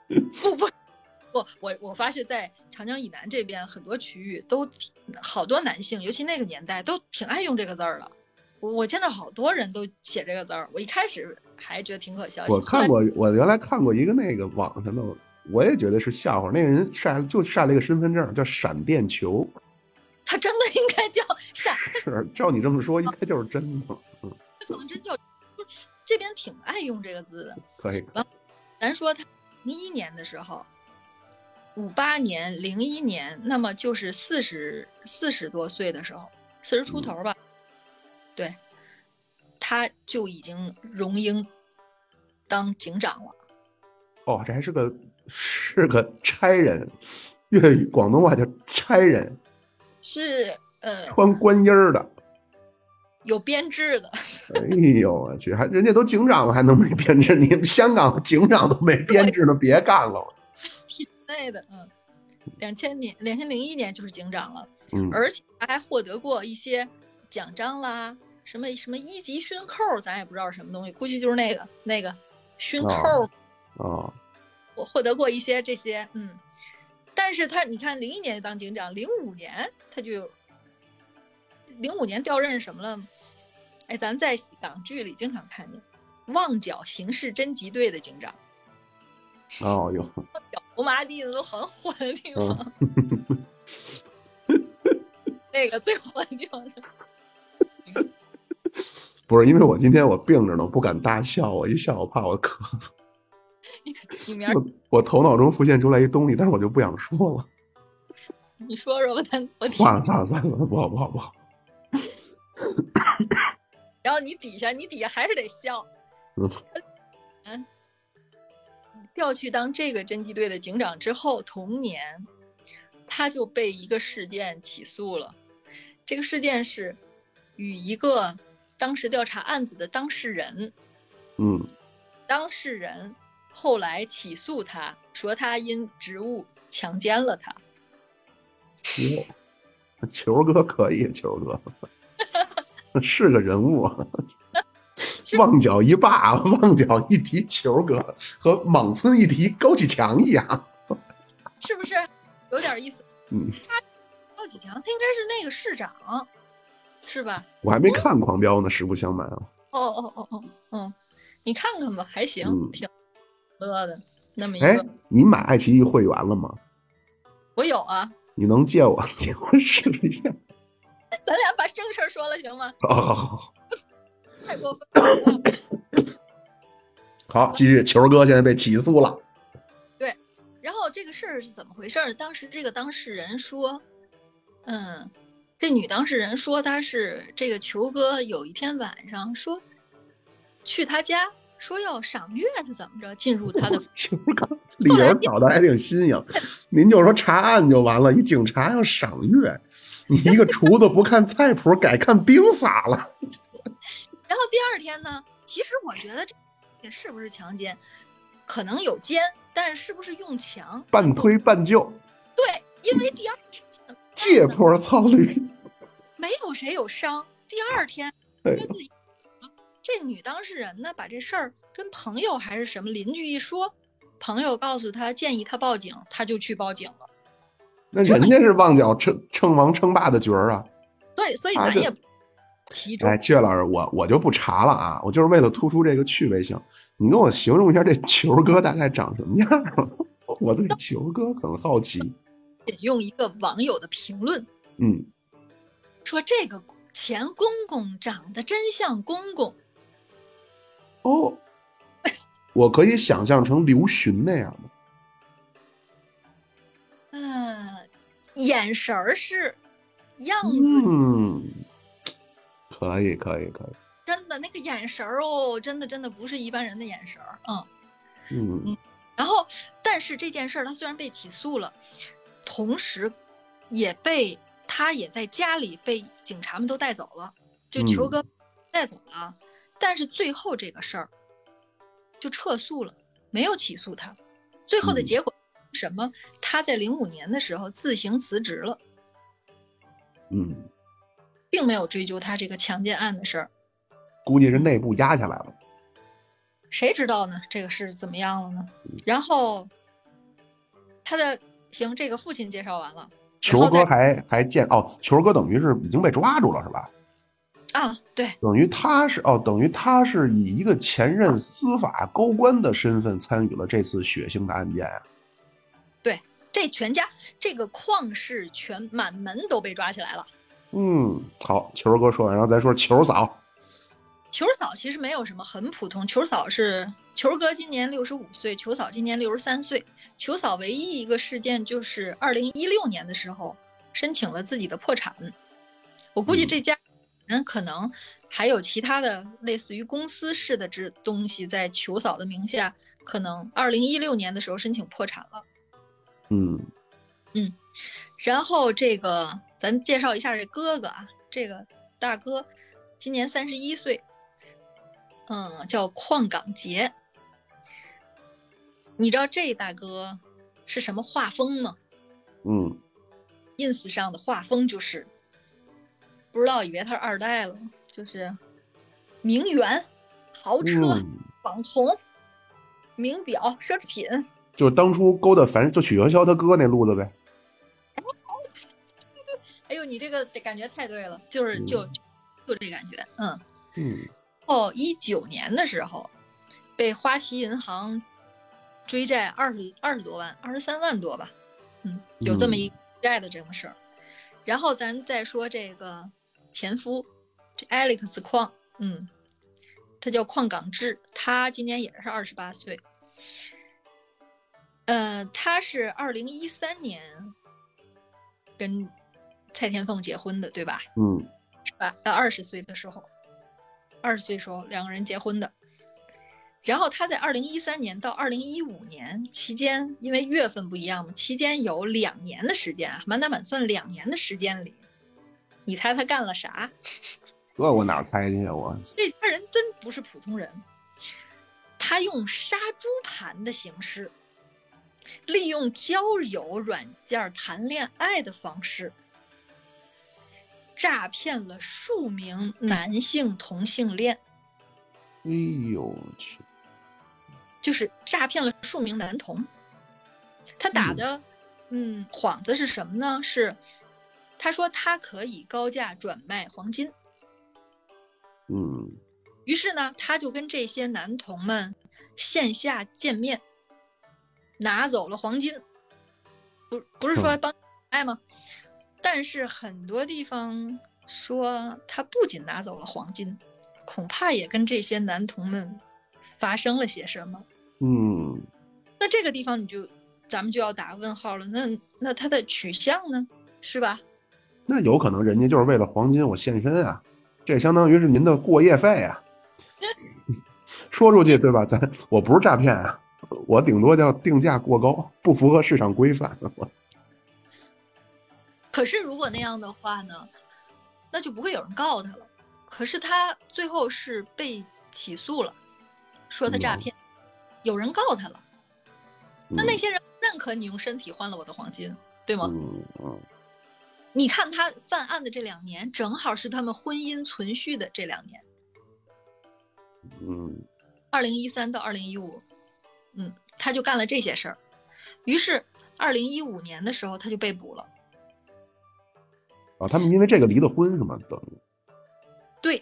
不不不，我我发现在长江以南这边很多区域都挺好多男性，尤其那个年代都挺爱用这个字儿的。我我见到好多人都写这个字儿，我一开始还觉得挺可笑。我看过，我原来看过一个那个网上的，我也觉得是笑话。那个人晒就晒了一个身份证，叫闪电球。他真的应该叫闪，是，照你这么说，应该就是真的。嗯，他可能真叫，这边挺爱用这个字的。可以。咱说他零一年的时候，五八年、零一年，那么就是四十四十多岁的时候，四十出头吧，对，他就已经荣膺当警长了。哦，这还是个是个差人，粤语广东话叫差人，是呃穿官衣儿的。有编制的，哎呦我去，还人家都警长了，还能没编制？你们香港警长都没编制呢，别干了。挺累的，嗯，两千年两千零一年就是警长了，嗯，而且他还获得过一些奖章啦，什么什么一级勋扣，咱也不知道是什么东西，估计就是那个那个勋扣。哦哦，我获得过一些这些，嗯，但是他你看零一年当警长，零五年他就零五年调任什么了？哎，咱在港剧里经常看见旺角刑事侦缉队的警长，哦哟，旺角油麻地的都很火的地方，那个最火的地方是。不是因为我今天我病着呢，不敢大笑，我一笑我怕我咳嗽。你你明 儿我我头脑中浮现出来一东西，但是我就不想说了。你说说吧，咱我 听算了算了算了算了，不好不好不好。然后你底下你底下还是得笑。嗯嗯，调去当这个侦缉队的警长之后，同年他就被一个事件起诉了。这个事件是与一个当时调查案子的当事人，嗯，当事人后来起诉他，说他因职务强奸了他。哟，球哥可以，球哥是个人物啊。旺角一霸，旺角一提球哥，和莽村一提高启强一样，是不是有点意思？嗯，他高启强，他应该是那个市长，是吧？我还没看《狂飙》呢，实不相瞒啊。哦哦哦哦，嗯，你看看吧，还行，嗯挺乐的。那么一哎个，，你买爱奇艺会员了吗？我有啊，你能借我 借我试一下？咱俩把正事儿说了行吗？好好好好，太过分了。好，继续。球哥现在被起诉了。对然后这个事儿是怎么回事儿？当时这个当事人说，嗯，这女当事人说她是这个球哥有一天晚上说去他家，说要赏月是怎么着进入他的理由找的还挺新颖，您就说查案就完了，一警察要赏月，你一个厨子不看菜谱，改看兵法了。然后第二天呢，其实我觉得这也是不是强奸，可能有奸，但是是不是用强？半推半就，对，因为第二借坡操驴。没有谁有伤。第二天，哎因为自己这女当事人呢，把这事儿跟朋友还是什么邻居一说，朋友告诉她建议她报警，她就去报警了。那人家是旺角称称王称霸的角儿啊！对，所以咱也不其中哎，阙老师，我我就不查了啊，我就是为了突出这个趣味性。你跟我形容一下这球哥大概长什么样儿？我对球哥很好奇。引用一个网友的评论嗯，说：“这个钱公公长得真像公公。哦，我可以想象成刘询那样的。嗯，眼神儿是，样子嗯，可以，可以，可以。真的那个眼神儿哦，真的真的不是一般人的眼神儿，嗯。嗯然后，但是这件事儿他虽然被起诉了，同时也被他也在家里被警察们都带走了，就球嗯哥带走了，但是最后这个事儿就撤诉了，没有起诉他。最后的嗯结果什么？他在零五年的时候自行辞职了，嗯，并没有追究他这个强奸案的事儿。估计是内部压下来了。谁知道呢？这个是怎么样了呢？然后他的行，这个父亲介绍完了球哥还还见哦，球哥等于是已经被抓住了，是吧？啊，对，等于他是哦，等于他是以一个前任司法高官的身份参与了这次血腥的案件啊。这全家这个旷世全满门都被抓起来了。嗯，好，球哥说完，然后再说球嫂。球嫂其实没有什么，很普通。球嫂是球哥今年六十五岁，球嫂今年六十三岁。球嫂唯一一个事件就是二零一六年的时候申请了自己的破产。我估计嗯这家人可能还有其他的类似于公司式的这东西在球嫂的名下，可能二零一六年的时候申请破产了。嗯然后这个咱介绍一下这哥哥啊，这个大哥今年三十一岁，嗯，叫邝港杰。你知道这大哥是什么画风吗嗯，？ins 上的画风就是，不知道以为他是二代了，就是名媛、豪车、嗯网红、名表、奢侈品。就是当初勾搭樊，就曲筱绡他哥那路子呗。哎呦，你这个感觉太对了，就是就嗯就这感觉，嗯。嗯后一九年的时候，被花旗银行追债二十二十多万，二十三万多吧，嗯，有这么一债的这么事儿。然后咱再说这个前夫，这 Alex 矿，嗯，他叫矿港志，他今年也是二十八岁。呃，他是二零一三年跟蔡天凤结婚的，对吧？嗯是吧？到二十岁的时候，二十岁时候两个人结婚的。然后他在二零一三年到二零一五年期间，因为月份不一样嘛，期间有两年的时间啊，满打满算两年的时间里，你猜他干了啥？这我哪猜去啊？我这家人真不是普通人，他用杀猪盘的形式，利用交友软件谈恋爱的方式，诈骗了数名男性同性恋，哎呦我去，就是诈骗了数名男童。他打的，嗯，幌子是什么呢？是他说他可以高价转卖黄金。嗯于是呢，他就跟这些男童们线下见面，拿走了黄金，不不是说哼帮爱吗？但是很多地方说他不仅拿走了黄金，恐怕也跟这些男童们发生了些什么。嗯，那这个地方你就咱们就要打问号了。那那他的取向呢？是吧？那有可能人家就是为了黄金我献身啊，这相当于是您的过夜费啊。说出去对吧？咱我不是诈骗啊，我顶多叫定价过高，不符合市场规范。我 可是如果那样的话呢，那就不会有人告他了。可是他最后是被起诉了，说他诈骗，有人告他了。那那些人认可你用身体换了我的黄金，对吗？嗯嗯你看他犯案的这两年，正好是他们婚姻存续的这两年，嗯二零一三到二零一五，嗯，他就干了这些事儿。于是二零一五年的时候，他就被捕了。啊，他们因为这个离的婚是吗？等于对，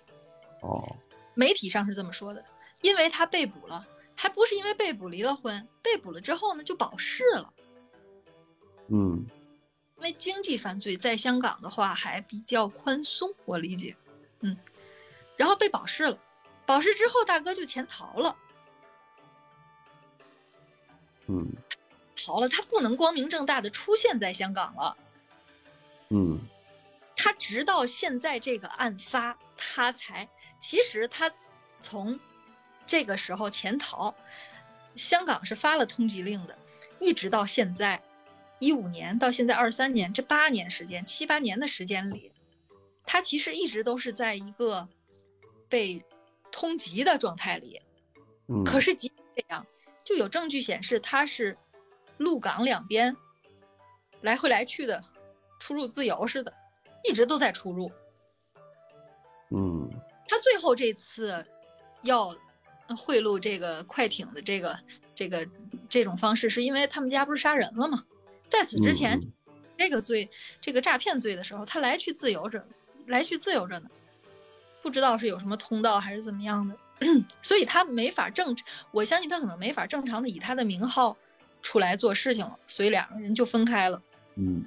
哦，媒体上是这么说的，因为他被捕了，还不是因为被捕离了婚，被捕了之后呢就保释了，嗯因为经济犯罪在香港的话还比较宽松，我理解，嗯，然后被保释了，保释之后大哥就潜逃了，嗯。逃了，他不能光明正大的出现在香港了，嗯。他直到现在这个案发，他才其实他从这个时候潜逃，香港是发了通缉令的，一直到现在，一五年到现在二三年，这八年时间，七八年的时间里，他其实一直都是在一个被通缉的状态里。嗯，可是即使这样，就有证据显示他是陆港两边来回来去的，出入自由似的，一直都在出入。嗯他最后这次要贿赂这个快艇的这个这个这种方式，是因为他们家不是杀人了吗？在此之前，嗯这个罪这个诈骗罪的时候，他来去自由着，来去自由着呢，不知道是有什么通道还是怎么样的，所以他没法正，我相信他可能没法正常的以他的名号出来做事情了，所以两个人就分开了。嗯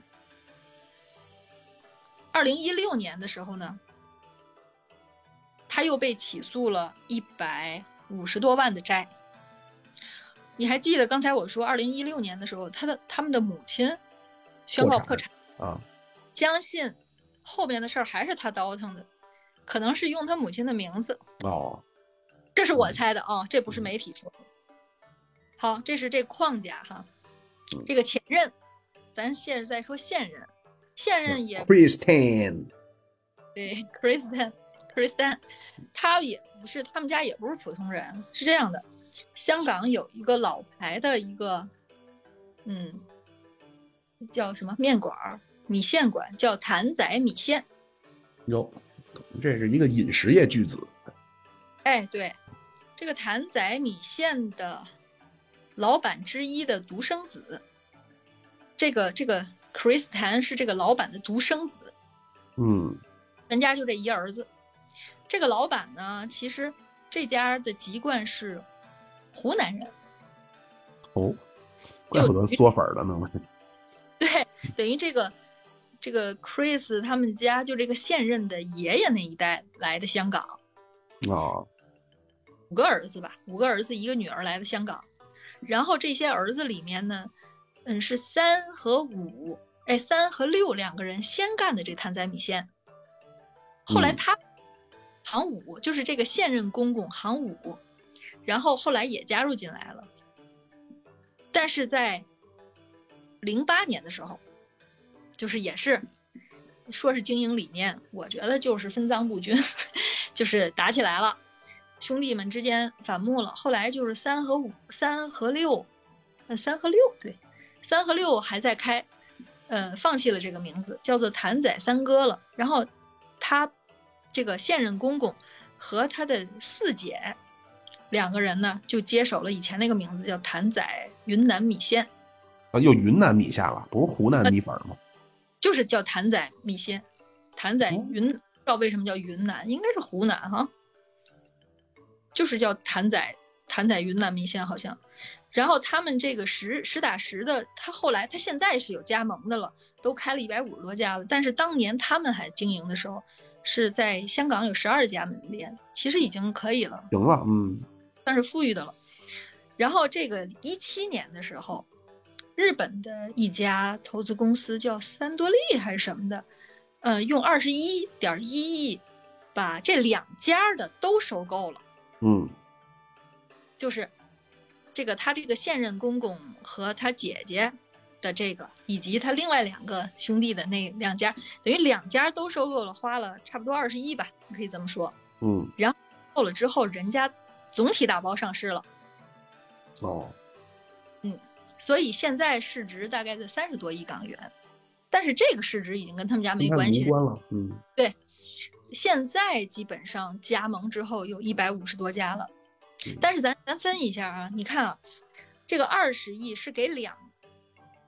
二零一六年的时候呢，他又被起诉了一百五十多万的债。你还记得刚才我说，二零一六年的时候，他的他们的母亲宣告破破产，啊，相信后面的事儿还是他倒腾的，可能是用他母亲的名字，哦，这是我猜的啊，这不是媒体说的。好，这是这框架哈，这个前任，咱现在再说现任，现任也 Christine，对，Kristen，Kristen，他也不是，他们家也不是普通人，是这样的，香港有一个老牌的一个，嗯，叫什么面馆儿、米线馆，叫谭仔米线。哟，这是一个饮食业巨子，哎，对，这个谭仔米线的老板之一的独生子，这个这个 Chris 谭是这个老板的独生子，嗯人家就这一儿子。这个老板呢，其实这家的籍贯是湖南人，哦，怪不得嗦粉儿的呢，对，等于这个这个 Chris 他们家就这个现任的爷爷那一代来的香港，啊，五个儿子吧，五个儿子一个女儿来的香港，然后这些儿子里面呢，嗯，是三和五，哎，三和六两个人先干的这谭仔米线，后来嗯。他行五就是这个现任公公行五，然后后来也加入进来了，但是在零八年的时候，就是也是说是经营理念，我觉得就是分赃不均。就是打起来了，兄弟们之间反目了。后来就是三和五、三和六，呃，三和六对，三和六还在开，呃，放弃了这个名字，叫做谭仔三哥了。然后他这个现任公公和他的四姐两个人呢，就接手了以前那个名字，叫谭仔云南米线，啊，又云南米线了，不是湖南米粉吗？就是叫谭仔米线，谭仔哦云，不知道为什么叫云南，应该是湖南哈，就是叫谭仔谭仔云南米线好像。然后他们这个实实打实的，他后来他现在是有加盟的了，都开了一百五十多家了。但是当年他们还经营的时候，是在香港有十二家门店，其实已经可以了。行了，嗯，算是富裕的了。然后这个一七年的时候，日本的一家投资公司叫三多利还是什么的，呃，用二十一点一亿把这两家的都收购了，嗯，就是这个他这个现任公公和他姐姐的这个，以及他另外两个兄弟的那两家，等于两家都收购了，花了差不多二十亿吧，你可以这么说。嗯，然后了之后，人家总体打包上市了。哦，嗯所以现在市值大概在三十多亿港元，但是这个市值已经跟他们家没关系无。关了，嗯，对现在基本上加盟之后有一百五十多家了嗯，但是咱咱分一下啊，你看啊，这个二十亿是给两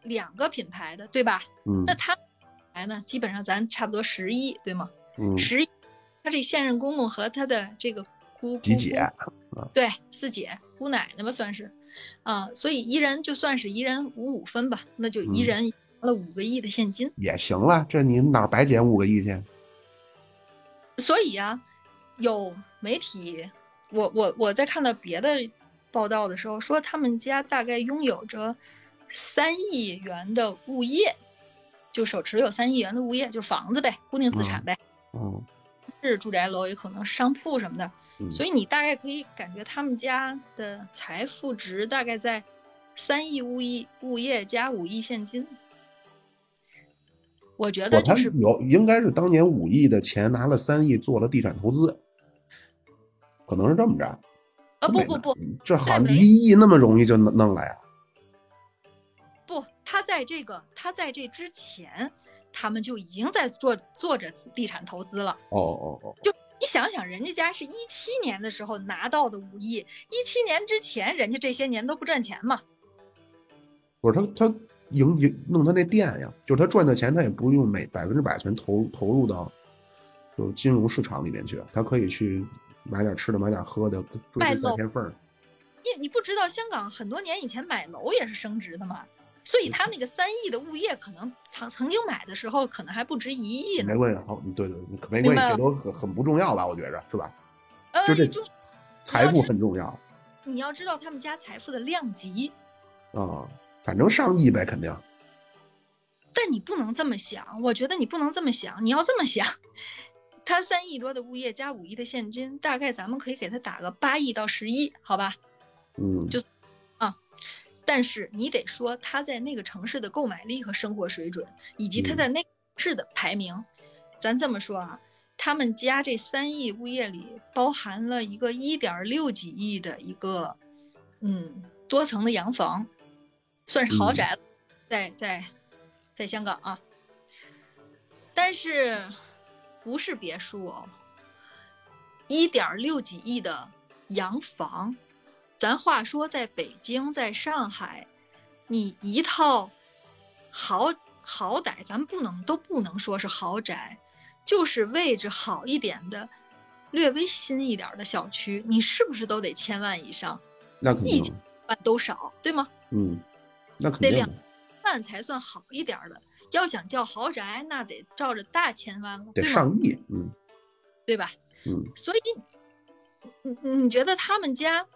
两个品牌的，对吧？嗯那他品牌呢，基本上咱差不多十亿，对吗？嗯，十亿，他这现任公公和他的这个几姐，对，四姐姑奶奶吧，算是，啊，所以一人就算是一人五五分吧，那就一嗯人拿了五个亿的现金。也行了，这你哪儿白捡五个亿去？所以啊，有媒体，我我我在看到别的报道的时候说，他们家大概拥有着三亿元的物业，就手持有三亿元的物业，就是房子呗，固定资产呗，嗯，是住宅楼，也可能是商铺什么的。嗯所以你大概可以感觉他们家的财富值大概在三亿物业物业加五亿现金。我觉得他就是有应该是当年五亿的钱拿了三亿做了地产投资，可能是这么着。呃不不不嗯，这好在没一亿那么容易就弄弄来啊？不，他在这个他在这之前，他们就已经在做做着地产投资了。哦哦哦，你想想，人家家是一七年的时候拿到的五亿，一七年之前，人家这些年都不赚钱嘛。不是他他营营弄他那店呀，就是他赚的钱他也不用每百分之百全投投入到就金融市场里面去，他可以去买点吃的买点喝的，追追在卖楼天缝儿。你你不知道，香港很多年以前买楼也是升值的嘛，所以他那个三亿的物业，可能曾曾经买的时候，可能还不值一亿呢没。关系，好，对对，没关系，这都很很不重要吧？我觉着是吧？呃，就这财富很重要你要知道他们家财富的量级，啊，反正上亿呗，肯定。但你不能这么想，我觉得你不能这么想，你要这么想，他三亿多的物业加五亿的现金，大概咱们可以给他打个八亿到十亿，好吧？嗯，就但是你得说他在那个城市的购买力和生活水准，以及他在那个市的排名，咱这么说啊，他们家这三亿物业里包含了一个一点六几亿的一个，嗯，多层的洋房，算是豪宅了，在在在香港啊，但是不是别墅哦，一点六几亿的洋房。咱话说，在北京，在上海，你一套豪豪宅，咱不能都不能说是豪宅，就是位置好一点的、略微新一点的小区，你是不是都得千万以上？那肯定一千，万都少，对吗？嗯，那肯得两。万才算好一点的。要想叫豪宅，那得照着大千万了，得对吗？上亿，嗯对吧？嗯，所以，你你你觉得他们家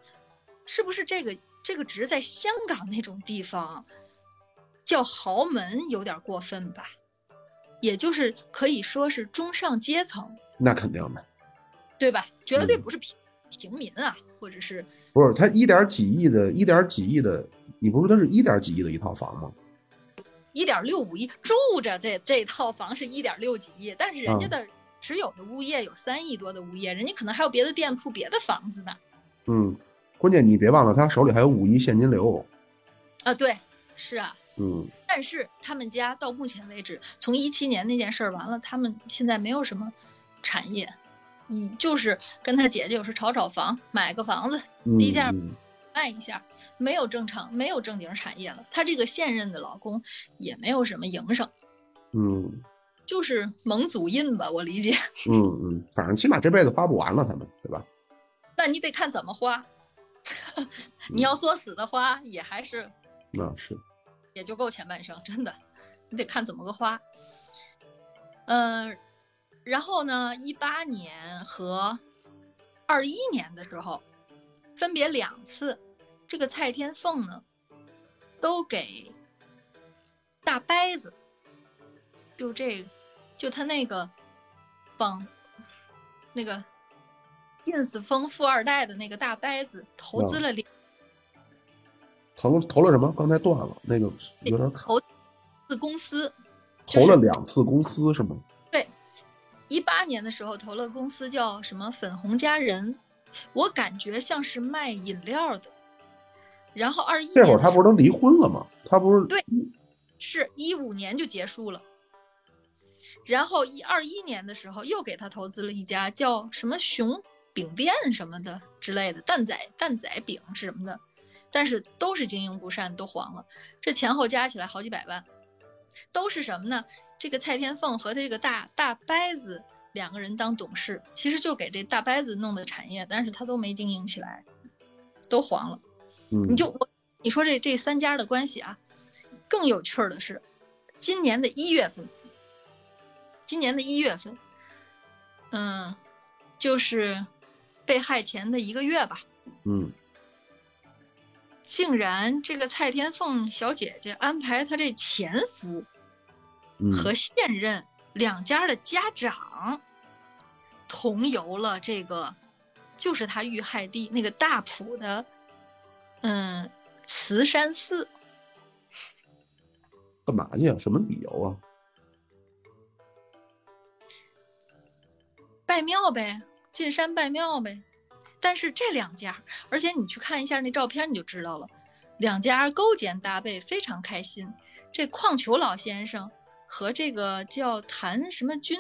是不是这个这个值在香港那种地方叫豪门有点过分吧？也就是可以说是中上阶层，那肯定的。对吧？绝对嗯不是平平民啊，或者是不是他一点几亿的，一点几亿的，你不是说他是一点几亿的一套房吗？一点六五亿住着这这套房是一点六几亿，但是人家嗯的持有的物业有三亿多的物业，人家可能还有别的店铺、别的房子呢。嗯，关键你别忘了，他手里还有五亿现金流。啊，对，是啊。嗯，但是他们家到目前为止，从一七年那件事儿完了，他们现在没有什么产业，嗯，就是跟他姐姐有时炒炒房，买个房子低价嗯卖一下，没有正常，没有正经产业了。她这个现任的老公也没有什么营生，嗯就是蒙祖印吧，我理解。嗯嗯，反正起码这辈子花不完了，他们对吧？那你得看怎么花，你要作死的花，也还是那是，也就够前半生，真的，你得看怎么个花。嗯、然后呢，一八年和二一年的时候，分别两次，这个蔡天凤呢，都给大伯子，就这个，就他那个帮那个 ins 风富二代的那个大呆子投资了两。投投了什么？刚才断了，那个有点卡。投资公司，投了两次公司是吗？对，一八年的时候投了公司叫什么粉红佳人，我感觉像是卖饮料的。然后二一这会儿他不是都离婚了吗？他不是对是一五年就结束了，然后一二一年的时候又给他投资了一家叫什么熊饼店什么的之类的蛋仔蛋仔饼是什么的，但是都是经营不善，都黄了。这前后加起来好几百万，都是什么呢？这个蔡天凤和他这个大大伯子两个人当董事，其实就给这大伯子弄的产业，但是他都没经营起来，都黄了。嗯，你就我你说这这三家的关系啊，更有趣儿的是，今年的一月份，今年的一月份，嗯，就是被害前的一个月吧，嗯竟然这个蔡天凤小姐姐安排她这前夫嗯和现任两家的家长同游了这个，就是她遇害地那个大埔的，嗯，慈山寺。干嘛去啊？什么理由啊？拜庙呗，进山拜庙呗。但是这两家，而且你去看一下那照片，你就知道了，两家勾肩搭背，非常开心。这矿球老先生和这个叫谭什么军，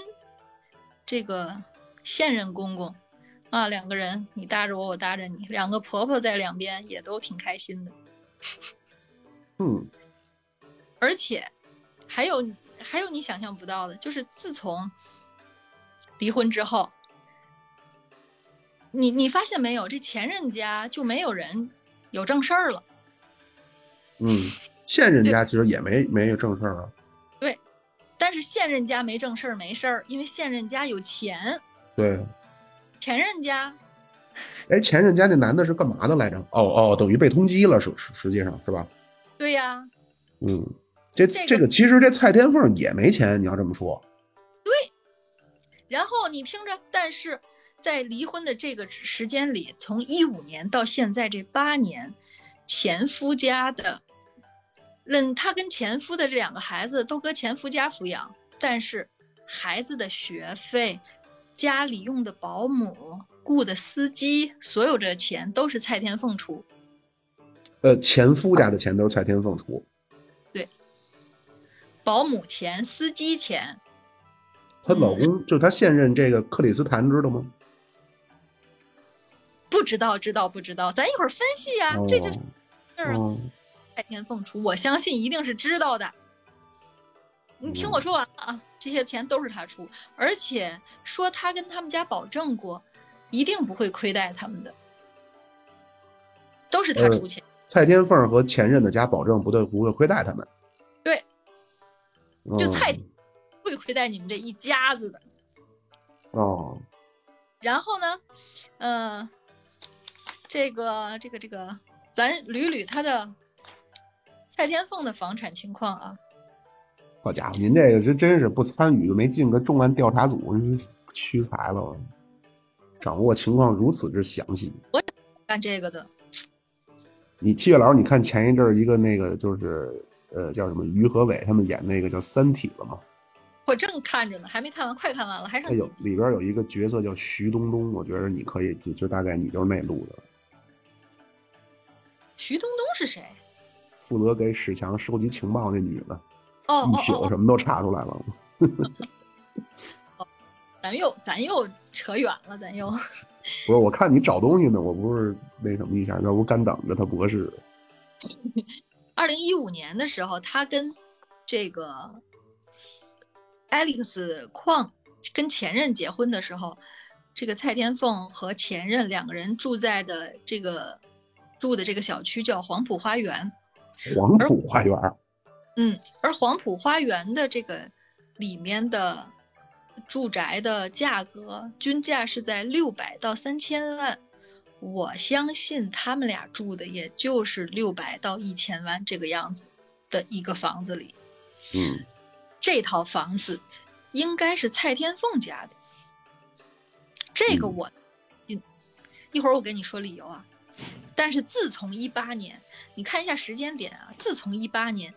这个现任公公啊，两个人你搭着我，我搭着你，两个婆婆在两边也都挺开心的。嗯 而且还有还有你想象不到的，就是自从离婚之后，你你发现没有，这前任家就没有人有正事儿了。嗯，现任家其实也没没有正事儿啊。对但是现任家没正事儿没事儿，因为现任家有钱，对，前任家 哎，前任家那男的是干嘛的来着？哦哦，等于被通缉了，是实实际上是吧？对呀，嗯，这这个这个其实这蔡天凤也没钱，你要这么说。对然后你听着，但是在离婚的这个时间里，从一五年到现在这八年，前夫家的，嗯，他跟前夫的这两个孩子都搁前夫家抚养，但是孩子的学费、家里用的保姆、雇的司机，所有这钱都是蔡天凤出。呃，前夫家的钱都是蔡天凤出，对保姆钱、司机钱，她老公就是她现任这个克里斯坦，知道吗？不知道，知道不知道？咱一会儿分析呀、这就是哦事儿啊。哦蔡天凤出，我相信一定是知道的。你听我说完了啊，这些钱都是他出，而且说他跟他们家保证过，一定不会亏待他们的，都是他呃出钱。蔡天凤和前任的家保证不对不会亏待他们。对，就蔡会亏待你们这一家子的。哦，然后呢，呃，这个这个这个，咱捋捋他的蔡天凤的房产情况啊。好家伙，您这个是真是不参与，没进个重案调查组，屈才了。掌握情况如此之详细。我干这个的，你七月老师，你看前一阵儿一个那个就是呃叫什么于和伟他们演那个叫《三体》了吗？我正看着呢，还没看完，快看完了，还剩几集？里边有一个角色叫徐冬冬，我觉得你可以就就大概你就是那路的，徐冬冬是谁？负责给史强收集情报那女的，一哦哦哦哦，宿什么都查出来了。咱又咱又扯远了，咱又。不是，我看你找东西呢，我不是那什么一下，要不干等着他博士。二零一五年的时候，他跟这个 Alex 矿跟前任结婚的时候，这个蔡天凤和前任两个人住在的这个住的这个小区叫黄埔花园。黄埔花园，嗯，而黄埔花园的这个里面的住宅的价格均价是在六百到三千万，我相信他们俩住的也就是六百到一千万这个样子的一个房子里。嗯这套房子应该是蔡天凤家的，这个嗯我，一一会儿我跟你说理由啊。但是自从一八年，你看一下时间点啊，自从一八年，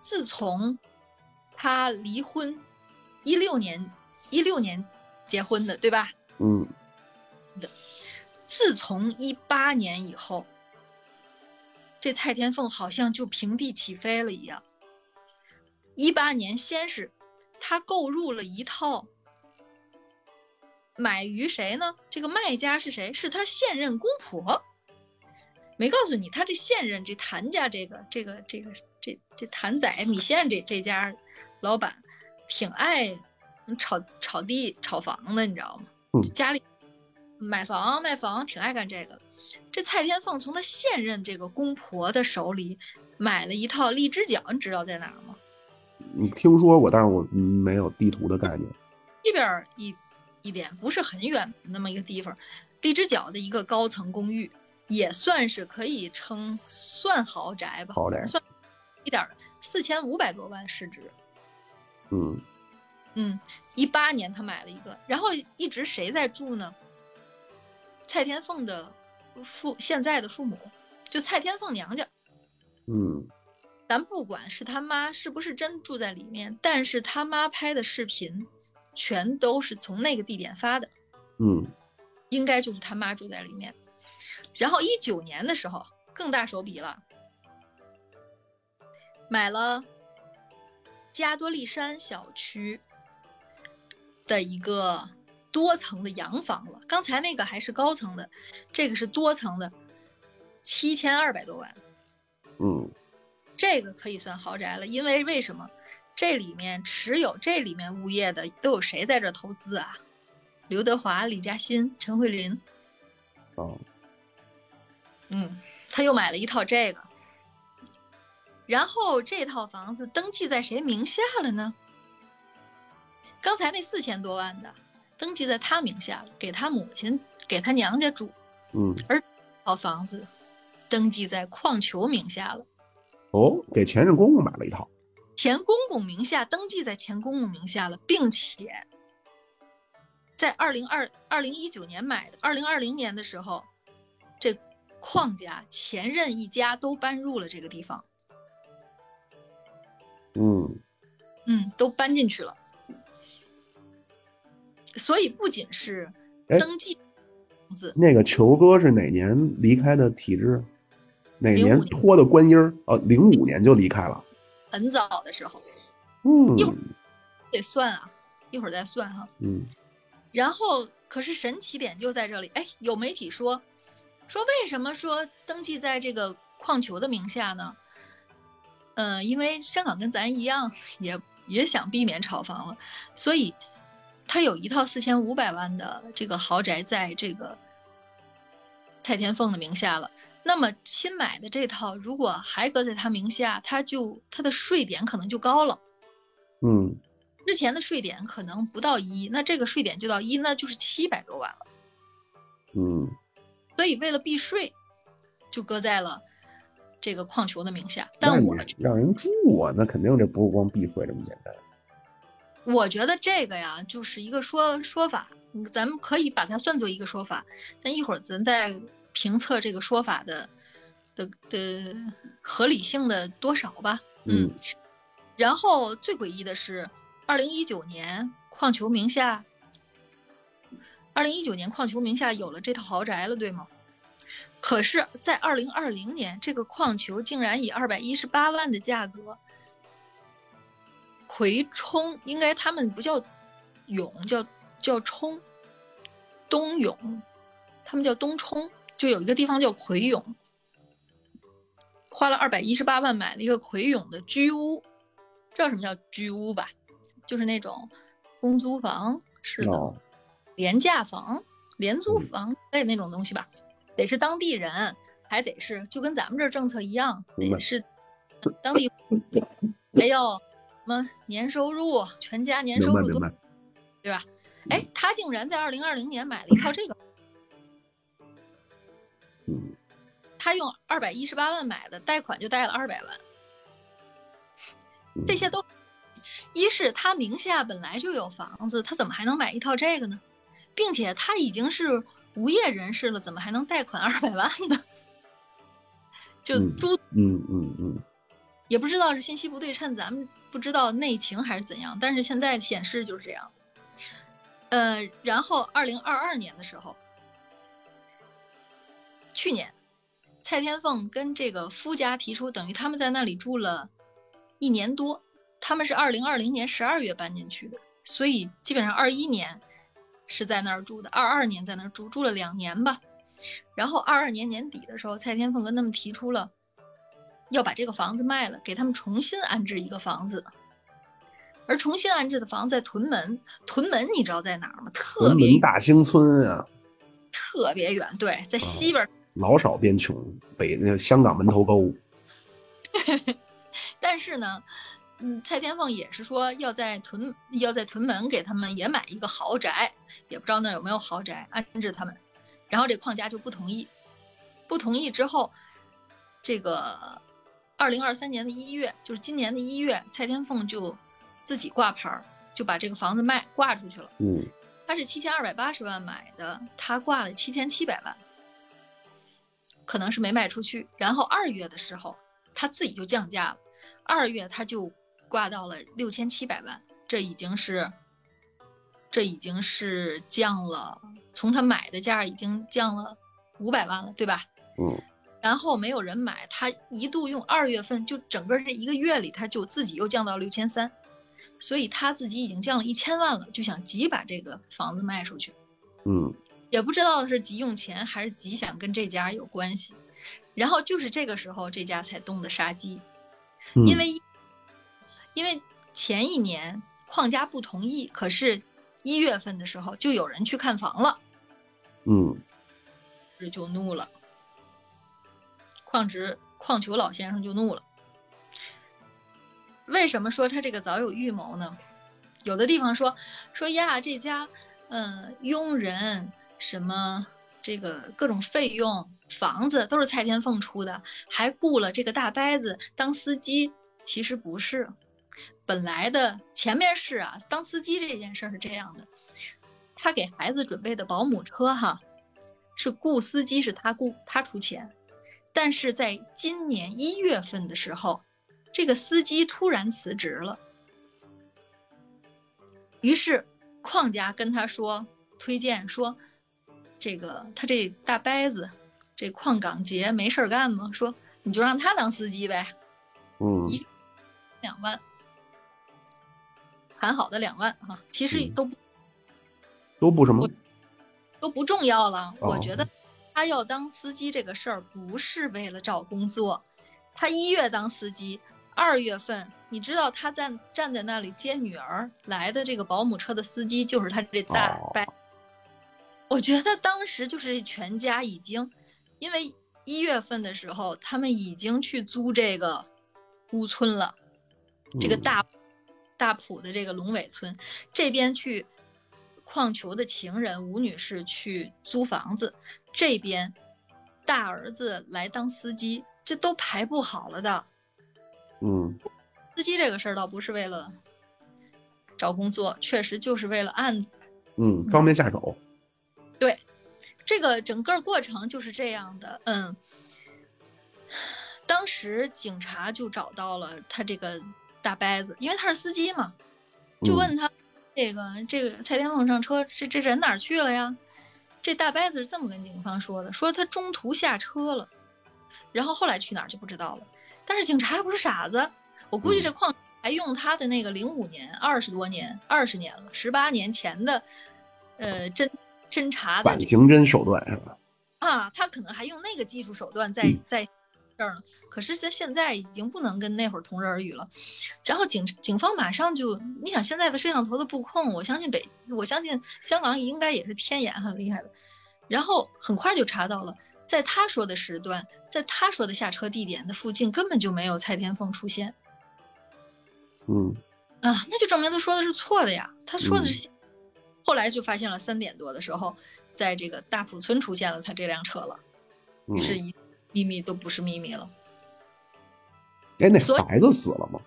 自从他离婚，一六年一六年结婚的，对吧？嗯的自从一八年以后，这蔡天凤好像就平地起飞了一样。一八年先是他购入了一套，买于谁呢？这个卖家是谁？是他现任公婆。没告诉你，他这现任这谭家这个这个这个这这谭仔米线这这家老板，挺爱炒炒地炒房的，你知道吗？嗯家里买房卖房挺爱干这个的。这蔡天凤从他现任这个公婆的手里买了一套荔枝角，你知道在哪儿吗？你听说过，但是我嗯没有地图的概念。这边儿一一点不是很远的那么一个地方，荔枝角的一个高层公寓，也算是可以称算豪宅吧，豪宅算一点儿的，四千五百多万市值。嗯嗯，一八年他买了一个，然后一直谁在住呢？蔡天凤的父现在的父母，就蔡天凤娘家。嗯咱不管是他妈是不是真住在里面，但是他妈拍的视频，全都是从那个地点发的，嗯应该就是他妈住在里面。然后一九年的时候更大手笔了，买了加多利山小区的一个多层的洋房了。刚才那个还是高层的，这个是多层的，七千二百多万。嗯这个可以算豪宅了，因为为什么？这里面持有这里面物业的都有谁在这投资啊？刘德华、李嘉欣、陈慧琳，哦嗯，他又买了一套这个，然后这套房子登记在谁名下了呢？刚才那四千多万的登记在他名下了，给他母亲、给他娘家住，嗯这套房子登记在矿球名下了。哦，给前任公公买了一套。前公公名下登记在前公公名下了，并且在二零二二零一九年买的，二零二零年的时候，这邝家前任一家都搬入了这个地方，嗯嗯，都搬进去了。所以不仅是哎登记房子，那个球哥是哪年离开的体制？哪年05年脱的官音儿？哦，零五年就离开了。很早的时候嗯哟得算啊，一会儿再算哈、嗯然后，可是神奇点就在这里，哎，有媒体说，说为什么说登记在这个矿球的名下呢？嗯、因为香港跟咱一样，也也想避免炒房了，所以他有一套四千五百万的这个豪宅在这个蔡天凤的名下了。那么新买的这套，如果还搁在他名下，他就他的税点可能就高了。嗯之前的税点可能不到一，那这个税点就到一，那就是七百多万了。嗯所以为了避税，就搁在了这个矿球的名下。但我让人住啊，那肯定这不是光避税这么简单。我觉得这个呀，就是一个说说法，嗯咱们可以把它算作一个说法，但一会儿咱再评测这个说法的的的合理性的多少吧。嗯然后最诡异的是，二零一九年矿球名下，二零一九年矿球名下有了这套豪宅了，对吗？可是，在二零二零年，这个矿球竟然以二百一十八万的价格，葵冲应该他们不叫涌，叫叫冲，东涌，他们叫东冲，就有一个地方叫葵涌，花了二百一十八万买了一个葵涌的居屋，知道什么叫居屋吧？就是那种公租房式的，廉价房、廉租嗯。房类那种东西吧，得是当地人，还得是就跟咱们这儿政策一样，得是当地还要什么年收入，全家年收入多明白明白，对吧？哎，他竟然在二零二零年买了一套这个，嗯。他用二百一十八万买的，贷款就贷了二百万，这些都，一是他名下本来就有房子，他怎么还能买一套这个呢？并且他已经是无业人士了，怎么还能贷款二百万呢？就嗯租嗯嗯嗯也不知道是信息不对称，咱们不知道内情还是怎样，但是现在显示就是这样。呃，然后二零二二年的时候，去年蔡天凤跟这个夫家提出，等于他们在那里住了一年多，他们是二零二零年十二月搬进去的，所以基本上二一年是在那儿住的，二二年在那儿住，住了两年吧。然后二二年年底的时候，蔡天凤跟他们提出了要把这个房子卖了，给他们重新安置一个房子。而重新安置的房子在屯门，屯门你知道在哪儿吗？特屯别门大兴村啊，特别远，对，在西边儿。老少边穷，北那香港门头沟，但是呢，嗯，蔡天凤也是说要在屯要在屯门给他们也买一个豪宅，也不知道那有没有豪宅安置他们。然后这邝家就不同意，不同意之后，这个二零二三年的一月，就是今年的一月，蔡天凤就自己挂牌儿，就把这个房子卖挂出去了。嗯他是七千二百八十万买的，他挂了七千七百万，可能是没卖出去。然后二月的时候，他自己就降价了，二月他就挂到了六千七百万，这已经是，这已经是降了，从他买的价已经降了五百万了，对吧？嗯然后没有人买，他一度用二月份就整个这一个月里，他就自己又降到六千三，所以他自己已经降了一千万了，就想急把这个房子卖出去，嗯也不知道是急用钱还是急想跟这家有关系。然后就是这个时候，这家才动的杀机，嗯，因为一因为前一年矿家不同意，可是一月份的时候就有人去看房了，嗯这就怒了。矿直矿球老先生就怒了。为什么说他这个早有预谋呢？有的地方说说呀，这家嗯佣人什么这个各种费用、房子都是蔡天凤出的，还雇了这个大伯子当司机。其实不是，本来的前面是啊，当司机这件事儿是这样的，他给孩子准备的保姆车哈，是雇司机是他雇他出钱，但是在今年一月份的时候，这个司机突然辞职了，于是邝家跟他说推荐说，这个他这大伯子，这邝港杰没事儿干吗？说你就让他当司机呗，嗯。一两万，谈好的两万哈、其实嗯都不都不什么都不重要了。我哦觉得他要当司机这个事儿不是为了找工作，他一月当司机，二月份你知道他站站在那里接女儿来的这个保姆车的司机就是他这大哦伯。我觉得当时就是全家已经，因为一月份的时候他们已经去租这个屋村了。这个嗯大大埔的这个龙尾村这边去矿球的情人吴女士去租房子，这边大儿子来当司机，这都排不好了的。嗯司机这个事儿倒不是为了找工作，确实就是为了案子。嗯，方便下手，对，这个整个过程就是这样的。嗯，当时警察就找到了他这个大伯子，因为他是司机嘛，嗯就问他这个这个蔡天凤上车，这这人哪儿去了呀？这大伯子是这么跟警方说的，说他中途下车了，然后后来去哪儿就不知道了。但是警察也不是傻子，我估计嗯这矿还用他的那个零五年、二十多年、二十年了，十八年前的，呃侦侦查的反刑侦手段是吧？啊，他可能还用那个技术手段在嗯在这儿呢。可是，在现在已经不能跟那会儿同日而语了。然后警警方马上就，你想现在的摄像头的布控，我相信北，我相信香港应该也是天眼很厉害的。然后很快就查到了，在他说的时段，在他说的下车地点的附近，根本就没有蔡天凤出现嗯啊，那就证明他说的是错的呀。他说的嗯是，后来就发现了三点多的时候，在这个大埔村出现了他这辆车了。是一秘密都不是秘密了。哎，那孩子死了吗？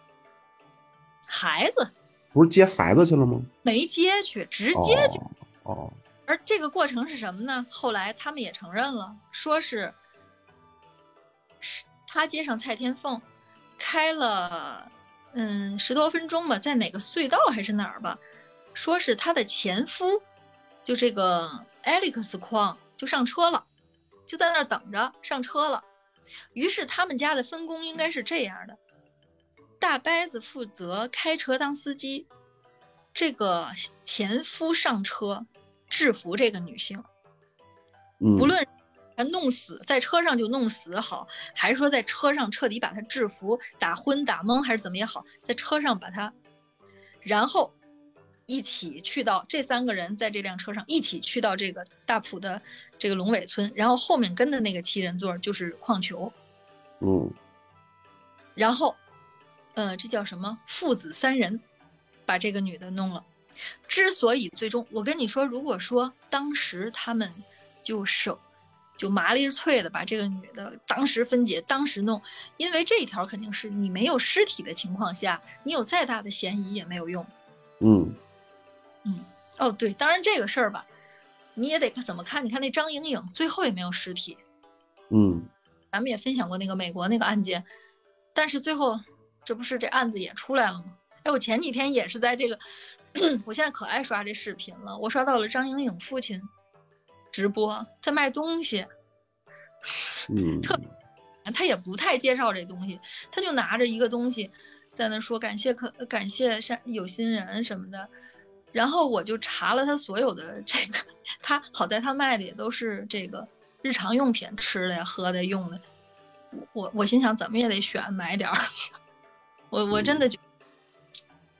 孩子不是接孩子去了吗？没接去，直接就。哦哦，而这个过程是什么呢？后来他们也承认了，说是是他接上蔡天凤，开了嗯十多分钟吧，在哪个隧道还是哪儿吧，说是他的前夫，就这个 Alex 矿就上车了，就在那儿等着上车了。于是他们家的分工应该是这样的：大伯子负责开车当司机，这个前夫上车制服这个女性，嗯，不论他弄死在车上就弄死好，还是说在车上彻底把他制服、打昏、打懵，还是怎么也好，在车上把他，然后一起去到这三个人在这辆车上一起去到这个大埔的这个龙尾村，然后后面跟的那个七人座就是矿球，嗯然后，呃，这叫什么？父子三人把这个女的弄了。之所以最终，我跟你说，如果说当时他们就手就麻利脆的把这个女的当时分解，当时弄，因为这一条肯定是你没有尸体的情况下，你有再大的嫌疑也没有用。嗯嗯，哦对，当然这个事儿吧，你也得怎么看？你看那张莹莹最后也没有尸体，嗯咱们也分享过那个美国那个案件，但是最后这不是这案子也出来了吗？哎，我前几天也是在这个，我现在可爱刷这视频了，我刷到了张莹莹父亲直播在卖东西，嗯，特他也不太介绍这东西，他就拿着一个东西在那说感谢可感谢善有心人什么的，然后我就查了他所有的这个，他好在他卖的也都是这个日常用品，吃的呀、喝的、用的。我我我心想怎么也得选买点儿，我我真的就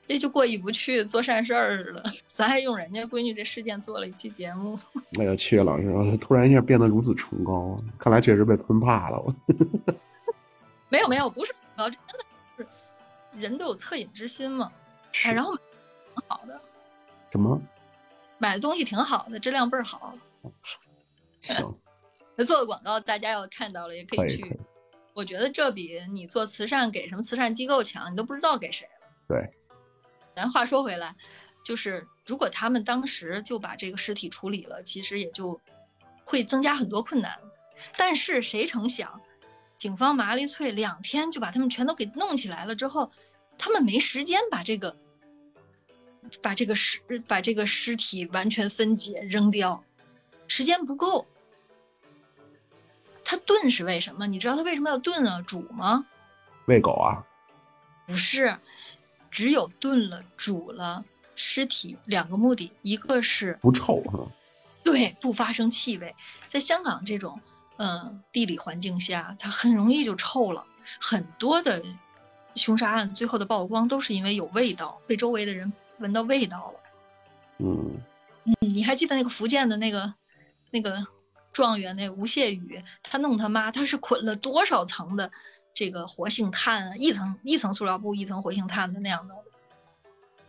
这就过意不去，做善事儿似的。咱还用人家闺女这事件做了一期节目，哎呀，曲老师，我突然一下变得如此崇高啊！看来确实被喷怕了。我没有没有，不是崇高，真的是人都有恻隐之心嘛。哎，然后挺好的，什么？买的东西挺好的，质量倍儿好。行，做的广告大家要看到了也可以去。可以可以，我觉得这比你做慈善给什么慈善机构强，你都不知道给谁了。对，咱话说回来，就是如果他们当时就把这个尸体处理了，其实也就会增加很多困难。但是谁成想，警方麻利脆两天就把他们全都给弄起来了之后，他们没时间把这个把这个尸把这个尸体完全分解扔掉，时间不够。他炖是为什么？你知道他为什么要炖啊？煮吗？喂狗啊？不是，只有炖了、煮了尸体两个目的，一个是不臭是吧？对不发生气味，在香港这种嗯地理环境下，它很容易就臭了。很多的凶杀案最后的曝光都是因为有味道，被周围的人闻到味道了。嗯嗯，你还记得那个福建的那个那个状元那吴谢宇，他弄他妈，他是捆了多少层的这个活性炭啊，一层一层塑料布，一层活性炭的那样的。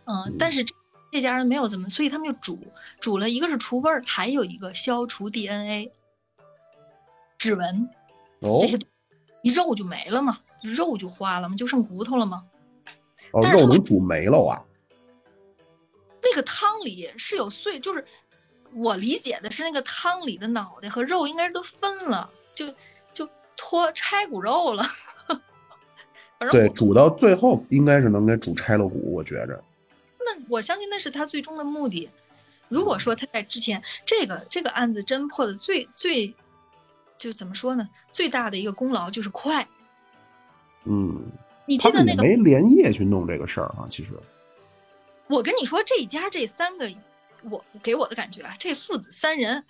嗯，但是这这家人没有这么，所以他们就煮煮了，一个是除味儿，还有一个消除 DNA 指纹哦这些，你肉就没了嘛，肉就化了嘛，就剩骨头了嘛。哦，肉能煮没了啊？那个汤里是有碎，就是我理解的是那个汤里的脑袋和肉应该是都分了，就就脱拆骨肉了。反正对，煮到最后应该是能给煮拆了骨，我觉着。那我相信那是他最终的目的。如果说他在之前这个这个案子侦破的最最，就怎么说呢？最大的一个功劳就是快。嗯，你记得那个没连夜去弄这个事儿啊？其实，我跟你说，这家这三个，我给我的感觉啊，这父子三人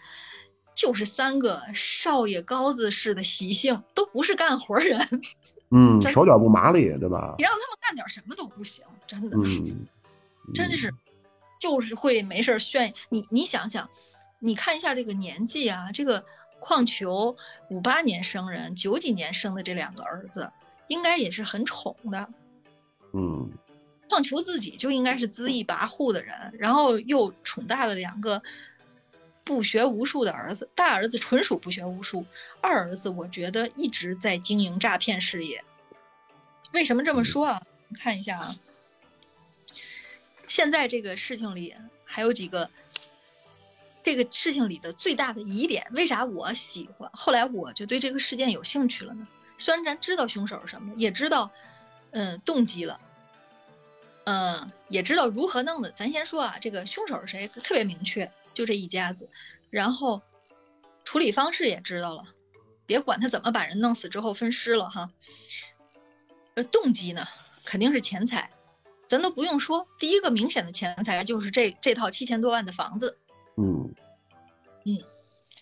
就是三个少爷高子式的习性，都不是干活人。嗯，手脚不麻利，对吧？你让他们干点什么都不行，真的。嗯，真是，就是会没事炫你。你想想，你看一下这个年纪啊，这个矿球五八年生人，九几年生的这两个儿子。应该也是很宠的，嗯，矿球自己就应该是恣意跋扈的人，然后又宠大了两个不学无术的儿子。大儿子纯属不学无术，二儿子我觉得一直在经营诈骗事业。为什么这么说啊？看一下啊，现在这个事情里还有几个，这个事情里的最大的疑点，为啥我喜欢？后来我就对这个事件有兴趣了呢？虽然咱知道凶手是什么，也知道，嗯，动机了，嗯，也知道如何弄的。咱先说啊，这个凶手是谁，特别明确，就这一家子。然后处理方式也知道了，别管他怎么把人弄死之后分尸了哈。呃，动机呢，肯定是钱财，咱都不用说，第一个明显的钱财就是这这套七千多万的房子。嗯嗯，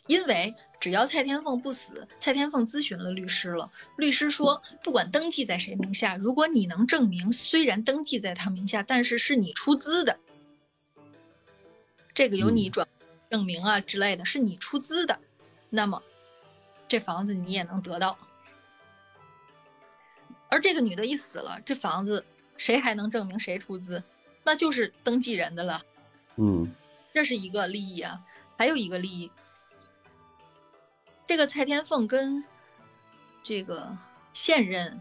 因为。只要蔡天凤不死，蔡天凤咨询了律师了。律师说，不管登记在谁名下，如果你能证明，虽然登记在他名下，但是是你出资的，这个由你转证明啊之类的，是你出资的，那么这房子你也能得到。而这个女的一死了，这房子谁还能证明谁出资？那就是登记人的了。嗯，这是一个利益啊，还有一个利益。这个蔡天凤跟这个现任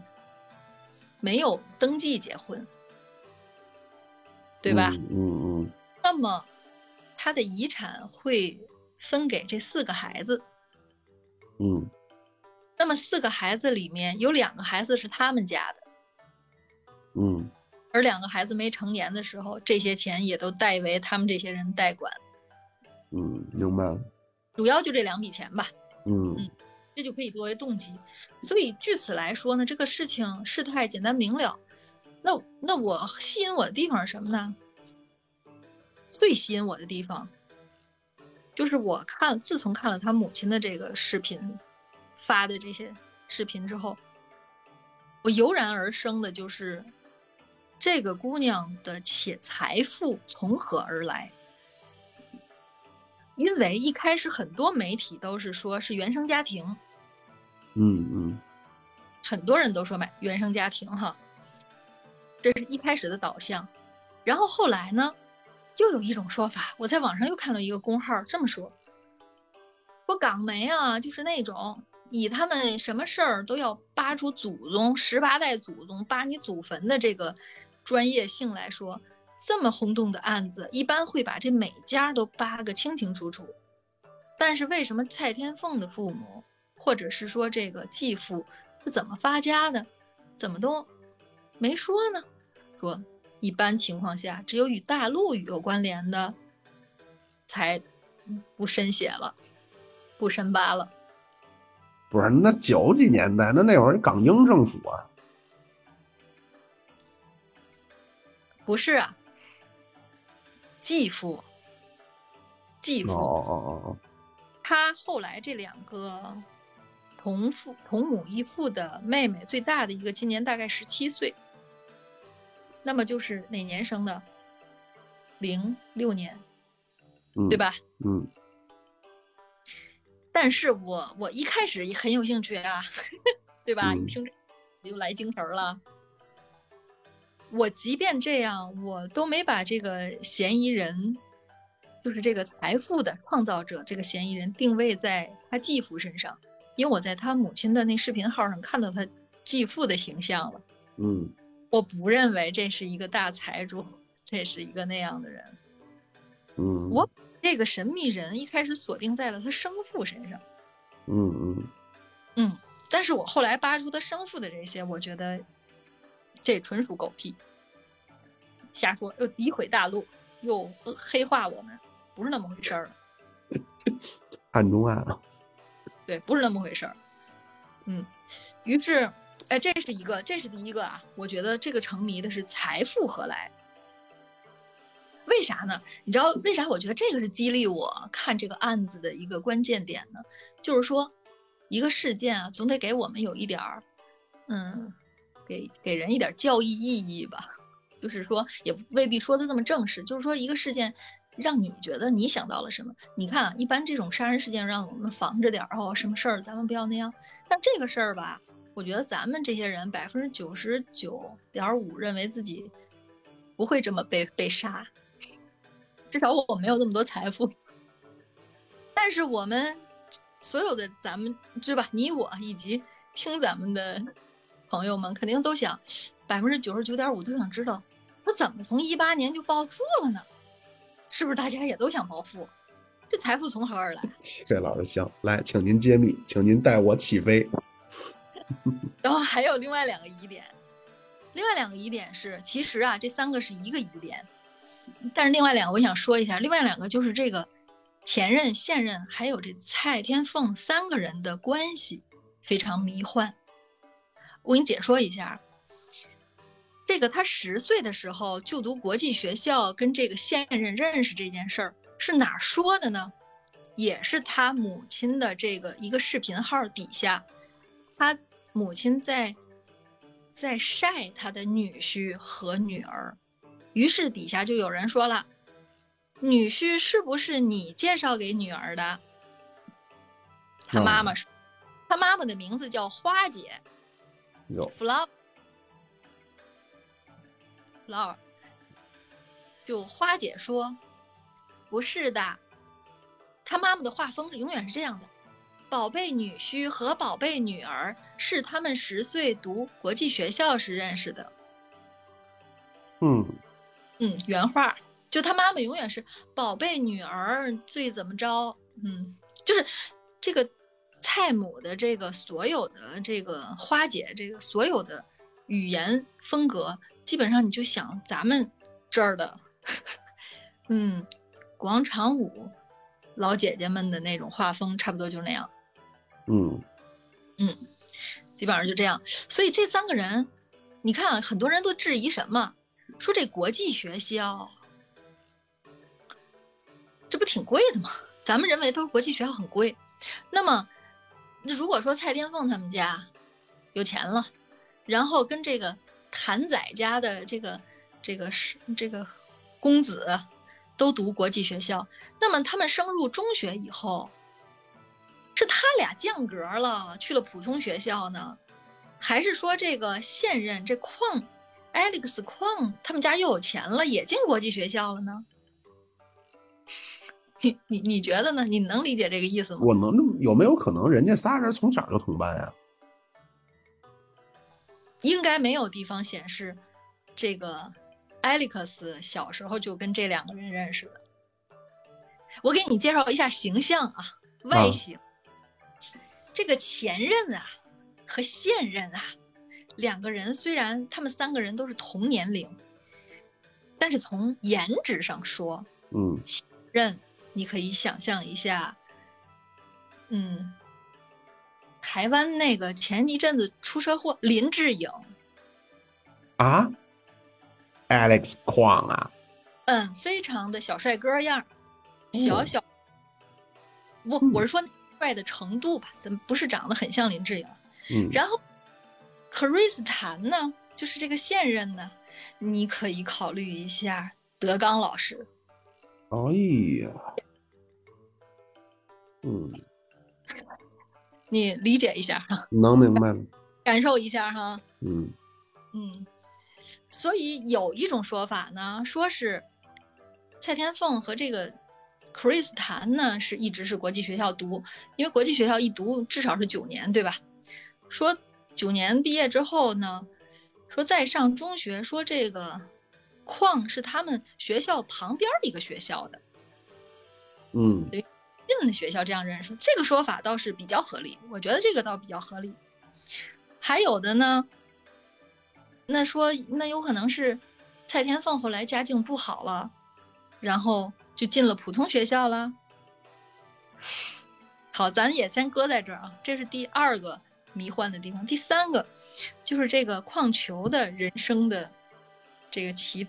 没有登记结婚，对吧？嗯嗯。那么他的遗产会分给这四个孩子。嗯。那么四个孩子里面有两个孩子是他们家的。嗯。而两个孩子没成年的时候，这些钱也都代为他们这些人代管。嗯，明白了。主要就这两笔钱吧。嗯嗯，这就可以作为动机，所以据此来说呢，这个事情事态简单明了。那那我吸引我的地方是什么呢？最吸引我的地方，就是我看自从看了他母亲的这个视频发的这些视频之后，我油然而生的就是这个姑娘的且财富从何而来。因为一开始很多媒体都是说是原生家庭，嗯嗯，很多人都说买原生家庭哈，这是一开始的导向。然后后来呢，又有一种说法，我在网上又看到一个公号这么说：说港媒啊，就是那种以他们什么事儿都要扒出祖宗十八代祖宗扒你祖坟的这个专业性来说。这么轰动的案子，一般会把这每家都扒个清清楚楚。但是为什么蔡天凤的父母，或者是说这个继父是怎么发家的，怎么都没说呢？说一般情况下，只有与大陆有关联的，才不深写了，不深扒了。不是，那九几年代，那那会儿港英政府啊，不是啊。继父，继父，哦哦哦哦，他后来这两个同父同母异父的妹妹，最大的一个今年大概十七岁，那么就是哪年生的？零六年，对吧？嗯。但是我我一开始也很有兴趣啊，对吧？一听就来精神了。我即便这样，我都没把这个嫌疑人，就是这个财富的创造者这个嫌疑人定位在他继父身上，因为我在他母亲的那视频号上看到他继父的形象了。嗯，我不认为这是一个大财主，这是一个那样的人。嗯，我这个神秘人一开始锁定在了他生父身上。嗯嗯嗯，但是我后来扒出他生父的这些，我觉得。这纯属狗屁，瞎说，又诋毁大陆，又黑化我们，不是那么回事儿。暗中暗啊，对，不是那么回事儿。嗯，于是，哎，这是一个，这是第一个啊。我觉得这个成迷的是财富何来？为啥呢？你知道为啥？我觉得这个是激励我看这个案子的一个关键点呢。就是说，一个事件啊，总得给我们有一点儿，嗯，给给人一点教育意义吧。就是说，也未必说的这么正式。就是说，一个事件让你觉得你想到了什么？你看啊，一般这种杀人事件让我们防着点儿哦，什么事儿咱们不要那样。但这个事儿吧，我觉得咱们这些人百分之九十九点五认为自己不会这么被被杀。至少我没有那么多财富，但是我们所有的咱们是吧？你我以及听咱们的朋友们，肯定都想百分之九十九点五都想知道，他怎么从一八年就暴富了呢？是不是大家也都想暴富？这财富从何而来？这老师行，来，请您揭秘，请您带我起飞。然后还有另外两个疑点，另外两个疑点是，其实啊，这三个是一个疑点。但是另外两个我想说一下，另外两个就是这个前任、现任还有这蔡天凤三个人的关系非常迷幻。我给你解说一下，这个他十岁的时候就读国际学校，跟这个现任认识这件事儿是哪说的呢？也是他母亲的这个一个视频号底下，他母亲在在晒他的女婿和女儿。于是底下就有人说了：“女婿是不是你介绍给女儿的？”他妈妈说：“他妈妈的名字叫花姐。”有 flower，flower。就花姐说：“不是的，他妈妈的画风永远是这样的。宝贝女婿和宝贝女儿是他们十岁读国际学校时认识的。”嗯。嗯，原话就他妈妈永远是宝贝女儿最怎么着？嗯，就是这个蔡母的这个所有的这个花姐这个所有的语言风格，基本上你就想咱们这儿的，嗯，广场舞老姐姐们的那种画风，差不多就那样。嗯嗯，基本上就这样。所以这三个人，你看很多人都质疑什么？说这国际学校，这不挺贵的吗？咱们认为都是国际学校很贵。那么，那那如果说蔡天凤他们家有钱了，然后跟这个谭仔家的这个这个是这个公子都读国际学校，那么他们升入中学以后，是他俩降格了，去了普通学校呢，还是说这个现任这矿？Alex 矿他们家又有钱了，也进国际学校了呢。你你你觉得呢？你能理解这个意思吗？我能，有没有可能人家仨人从小就同班呀？应该没有地方显示，这个艾利克斯小时候就跟这两个人认识的。我给你介绍一下形象啊，外形。这个前任啊和现任啊。两个人虽然他们三个人都是同年龄，但是从颜值上说，嗯，前任你可以想象一下，嗯，台湾那个前一阵子出车祸林志颖啊，Alex Kwang 啊，嗯，非常的小帅哥样，小小，我我是说帅的程度吧，怎么不是长得很像林志颖？嗯，然后。克瑞斯坦呢，就是这个现任呢，你可以考虑一下德刚老师。哎呀，嗯，你理解一下哈，能明白了，感受一下哈，嗯嗯，所以有一种说法呢，说是蔡天凤和这个克瑞斯坦呢是一直是国际学校读，因为国际学校一读至少是九年，对吧？说。九年毕业之后呢，说再上中学，说这个矿是他们学校旁边的一个学校的，嗯，进的学校这样认识，这个说法倒是比较合理，我觉得这个倒比较合理。还有的呢，那说那有可能是蔡天凤后来家境不好了，然后就进了普通学校了。好，咱也先搁在这儿啊，这是第二个迷幻的地方。第三个就是这个矿球的人生的这个奇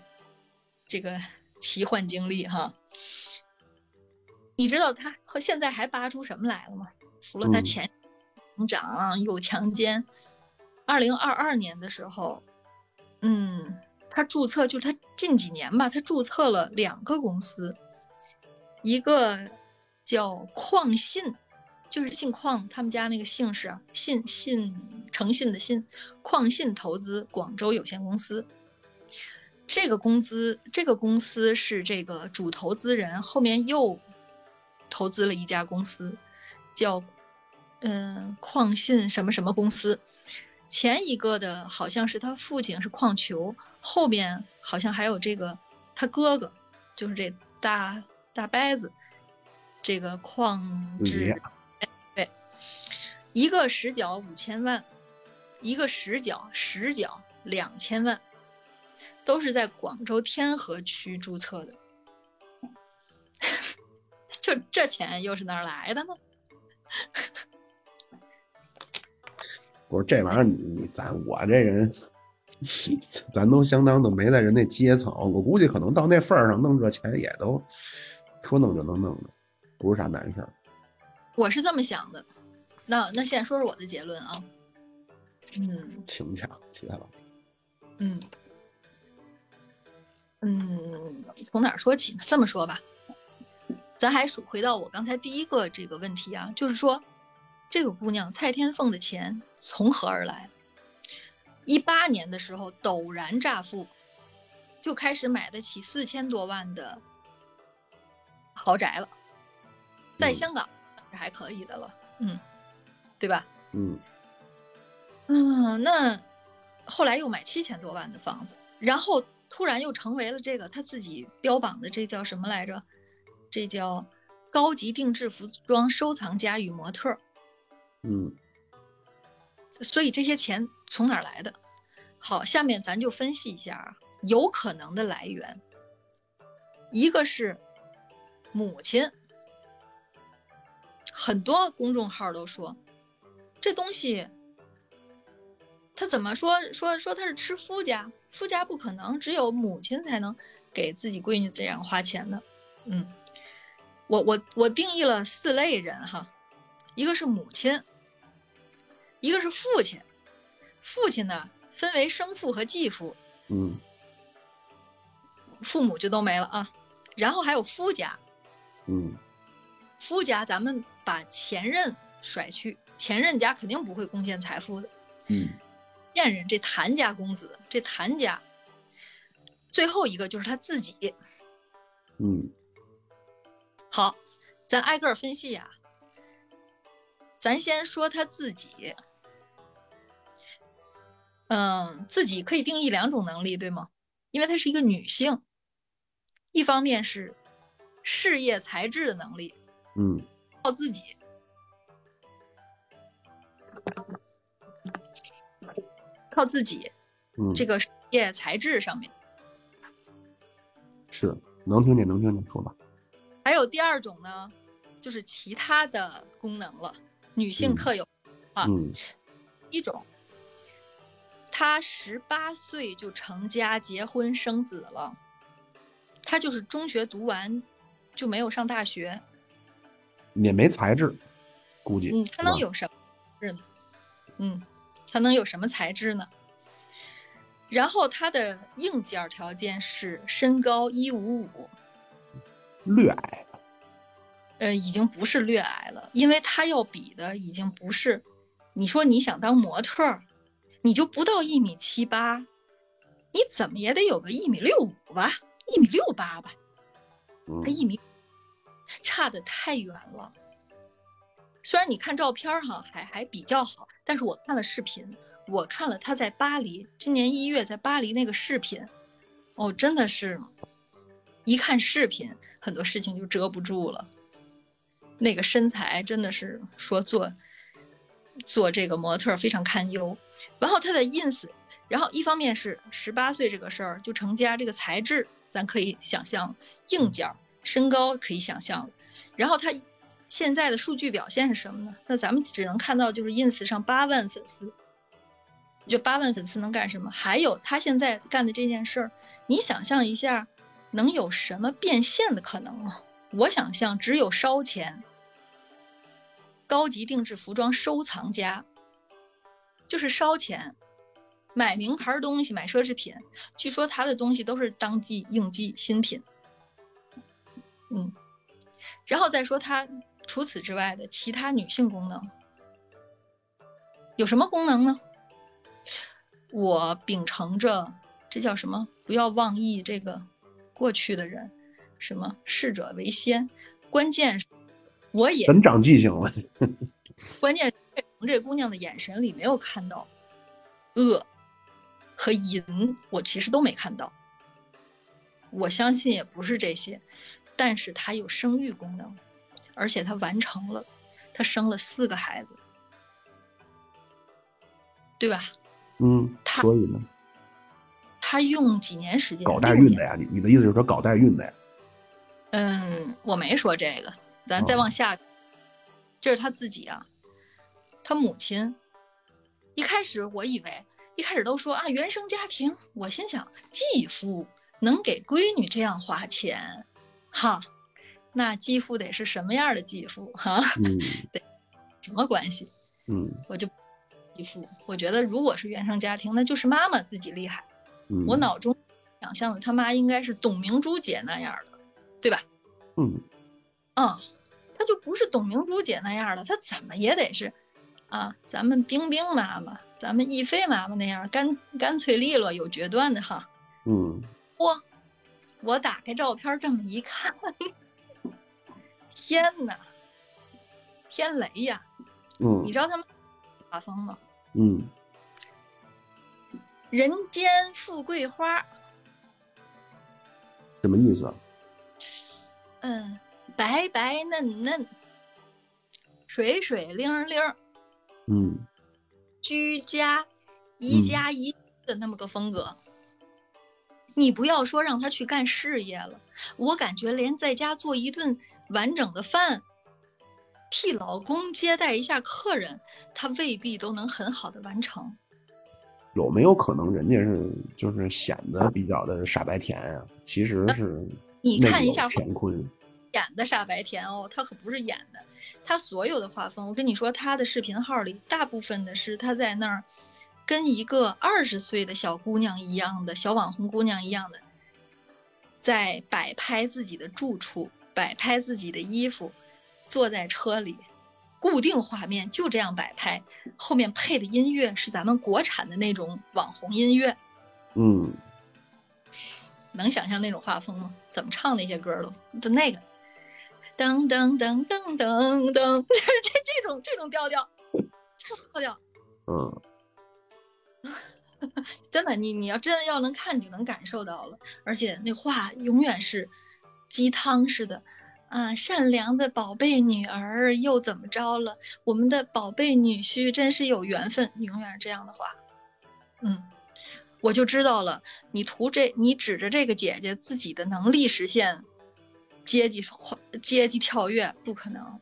这个奇幻经历哈。你知道他和现在还扒出什么来了吗？除了他嗯前成长又强奸，二零二二年的时候，嗯，他注册就是他近几年吧，他注册了两个公司，一个叫矿信，就是姓矿，他们家那个姓氏啊，信信诚信的信，矿信投资广州有限公司。这个公司，这个公司是这个主投资人后面又投资了一家公司，叫嗯矿信什么什么公司。前一个的好像是他父亲是矿球，后边好像还有这个他哥哥，就是这大大伯子，这个矿自己志，对，一个实缴五千万，一个实缴实缴两千万，都是在广州天河区注册的。就这钱又是哪儿来的呢？不是这玩意儿，你你咱我这人，咱都相当的没在人那阶层，我估计可能到那份儿上弄这钱也都说弄就能弄的，不是啥难事儿。我是这么想的。那那现在说说我的结论啊。嗯请讲，齐太老师。嗯嗯，从哪儿说起呢？这么说吧，咱还是回到我刚才第一个这个问题啊，就是说，这个姑娘蔡天凤的钱从何而来？一八年的时候陡然乍富，就开始买得起四千多万的豪宅了，在嗯香港是还可以的了，嗯，对吧？嗯嗯，那后来又买七千多万的房子，然后突然又成为了这个他自己标榜的这叫什么来着？这叫高级定制服装收藏家与模特儿。嗯所以这些钱从哪儿来的？好，下面咱就分析一下啊，有可能的来源。一个是母亲，很多公众号都说这东西，他怎么说说说他是吃夫家，夫家不可能，只有母亲才能给自己闺女这样花钱的。嗯，我我我定义了四类人哈，一个是母亲，一个是父亲，父亲呢分为生父和继父，嗯父母就都没了啊。然后还有夫家，嗯夫家咱们把前任甩去，前任家肯定不会贡献财富的。嗯现任这谭家公子，这谭家，最后一个就是他自己。嗯好，咱挨个分析呀、咱先说他自己。嗯，自己可以定义两种能力，对吗？因为她是一个女性，一方面是事业才智的能力，嗯靠自己；靠自己嗯，这个事业才智上面。是能听见能听见，说吧。还有第二种呢，就是其他的功能了，女性嗯特有。啊嗯一种，她十八岁就成家、结婚、生子了，她就是中学读完就没有上大学，也没才智，估计。嗯，她能有什么才智呢？嗯，她能有什么才质呢？然后他的硬件条件是身高一五五，略矮？呃，已经不是略矮了，因为他要比的已经不是，你说你想当模特儿，你就不到一米七八，你怎么也得有个一米六五吧，一米六八吧，他一米，差的太远了。虽然你看照片哈还还比较好，但是我看了视频，我看了他在巴黎今年一月在巴黎那个视频，哦，真的是，一看视频很多事情就遮不住了。那个身材真的是说做做这个模特非常堪忧。然后他的 ins 然后一方面是十八岁这个事儿就成家，这个才智咱可以想象，硬件、身高可以想象。然后他现在的数据表现是什么呢？那咱们只能看到就是 ins 上八万粉丝，就八万粉丝能干什么？还有他现在干的这件事儿，你想象一下，能有什么变现的可能吗？我想象只有烧钱。高级定制服装收藏家，就是烧钱，买名牌东西，买奢侈品。据说他的东西都是当季应季新品。嗯，然后再说他除此之外的其他女性功能，有什么功能呢？我秉承着这叫什么？不要妄议这个过去的人，什么逝者为先。关键是。我也很长记性了。关键从这姑娘的眼神里没有看到恶和淫，我其实都没看到。我相信也不是这些，但是她有生育功能，而且她完成了，她生了四个孩子，对吧？嗯，所以呢？她用几年时间搞代孕的呀？你你的意思就是说搞代孕的呀？嗯，我没说这个。咱再往下，这是他自己啊，他母亲。一开始我以为，一开始都说啊原生家庭，我心想继父能给闺女这样花钱，哈，那继父得是什么样的继父哈？嗯，得什么关系？嗯，我就继父，我觉得如果是原生家庭，那就是妈妈自己厉害。我脑中想象的他妈应该是董明珠姐那样的，对吧？嗯。啊，她就不是董明珠姐那样的，她怎么也得是，啊，咱们冰冰妈妈，咱们亦菲妈妈那样干干脆利落有决断的哈。嗯。我，我打开照片这么一看，天哪，天雷呀！嗯。你知道他们画风吗？嗯。人间富贵花。什么意思？嗯。白白嫩嫩，水水灵灵，嗯，居家一家一的那么个风格。你不要说让他去干事业了，我感觉连在家做一顿完整的饭，替老公接待一下客人，他未必都能很好的完成。有没有可能人家是就是显得比较的傻白甜啊？其实是你看一下乾坤。演的傻白甜哦，他可不是演的，他所有的画风，我跟你说，他的视频号里大部分的是他在那儿，跟一个二十岁的小姑娘一样的小网红姑娘一样的，在摆拍自己的住处，摆拍自己的衣服，坐在车里，固定画面就这样摆拍，后面配的音乐是咱们国产的那种网红音乐，嗯，能想象那种画风吗？怎么唱那些歌都就那个。噔噔噔噔噔噔，就是这这种这种调调，这种调调，嗯，真的，你你要真的要能看，你就能感受到了。而且那画永远是鸡汤似的啊！善良的宝贝女儿又怎么着了？我们的宝贝女婿真是有缘分，永远是这样的话。嗯，我就知道了，你图这，你指着这个姐姐自己的能力实现。阶级阶级跳跃不可能，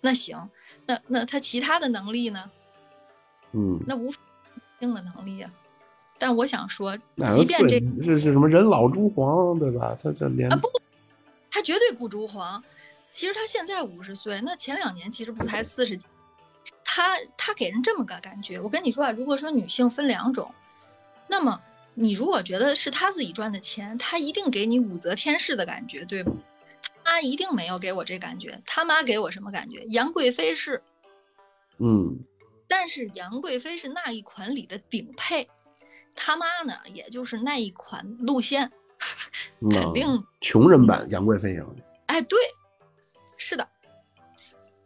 那行，那那他其他的能力呢？嗯，那无定的能力啊。但我想说，即便这是是什么人老珠黄，对吧？他这连啊不，他绝对不珠黄。其实他现在五十岁，那前两年其实不才四十几。他他给人这么个感觉。我跟你说啊，如果说女性分两种，那么。你如果觉得是他自己赚的钱，他一定给你武则天式的感觉，对吗？他妈一定没有给我这感觉，他妈给我什么感觉？杨贵妃式。嗯。但是杨贵妃是那一款里的顶配，他妈呢，也就是那一款路线，肯定穷人版杨贵妃啊。哎，对，是的。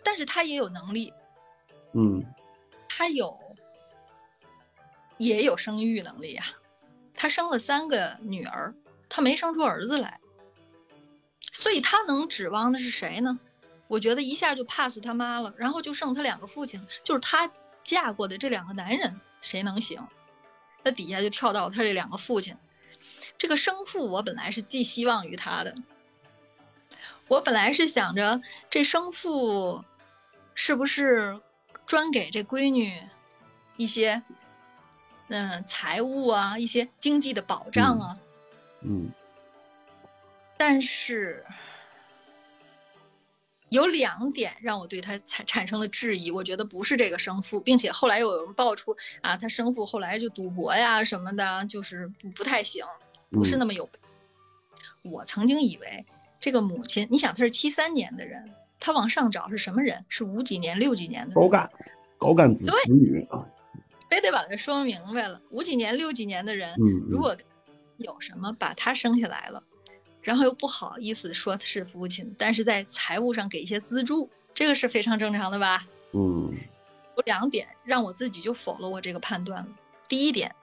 但是他也有能力。嗯。他有，也有生育能力呀。他生了三个女儿，他没生出儿子来，所以他能指望的是谁呢？我觉得一下就 pass 他妈了，然后就剩他两个父亲，就是他嫁过的这两个男人，谁能行？那底下就跳到他这两个父亲。这个生父，我本来是寄希望于他的。我本来是想着，这生父是不是专给这闺女一些嗯财物啊，一些经济的保障啊？嗯。但是有两点让我对他产产生了质疑，我觉得不是这个生父，并且后来又有人爆出啊，他生父后来就赌博呀什么的，就是不不太行，不是那么有。我曾经以为。这个母亲，你想，他是七三年的人，他往上找是什么人？是五几年、六几年的？高干，高干子子女啊，非得把他说明白了。五几年、六几年的人，嗯，如果有什么把他生下来了，然后又不好意思说他是父亲，但是在财务上给一些资助，这个是非常正常的吧？嗯，有两点让我自己就否了我这个判断了。第一点，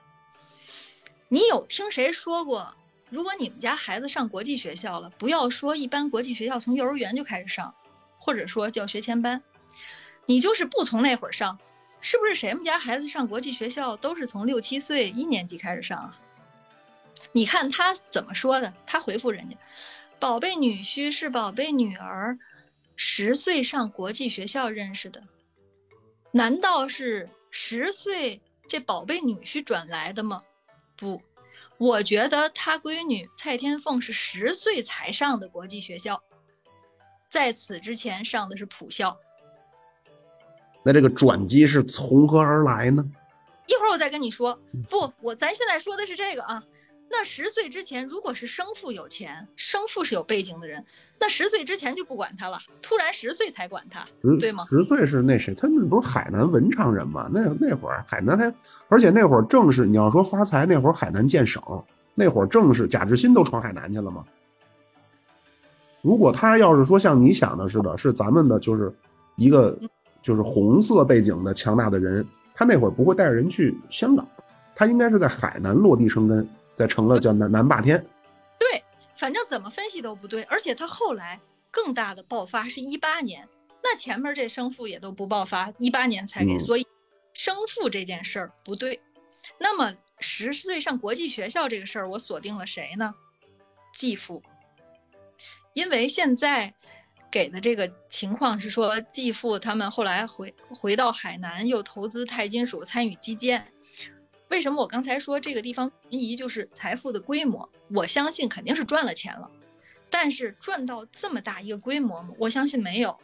你有听谁说过？如果你们家孩子上国际学校了，不要说一般国际学校从幼儿园就开始上，或者说叫学前班，你就是不从那会儿上，是不是谁们家孩子上国际学校都是从六七岁一年级开始上啊？你看他怎么说的？他回复人家：“宝贝女婿是宝贝女儿，十岁上国际学校认识的，难道是十岁这宝贝女婿转来的吗？不。”我觉得他闺女蔡天凤是十岁才上的国际学校，在此之前上的是普校。那这个转机是从何而来呢？一会儿我再跟你说。不，我咱现在说的是这个啊。那十岁之前，如果是生父有钱，生父是有背景的人，那十岁之前就不管他了。突然十岁才管他，对吗？十岁是那谁？他们不是海南文昌人吗？那那会儿海南还，而且那会儿正是你要说发财，那会儿海南建省，那会儿正是贾志新都闯海南去了吗？如果他要是说像你想的似的，是咱们的就是一个就是红色背景的强大的人，他那会儿不会带着人去香港，他应该是在海南落地生根。再成了叫南南霸天，对，反正怎么分析都不对。而且他后来更大的爆发是一八年，那前面这生父也都不爆发，一八年才给，所以生父这件事儿不对。那么十岁上国际学校这个事儿，我锁定了谁呢？继父，因为现在给的这个情况是说，继父他们后来回回到海南，又投资钛金属，参与基建。为什么我刚才说这个地方存疑就是财富的规模？我相信肯定是赚了钱了，但是赚到这么大一个规模吗？我相信没有。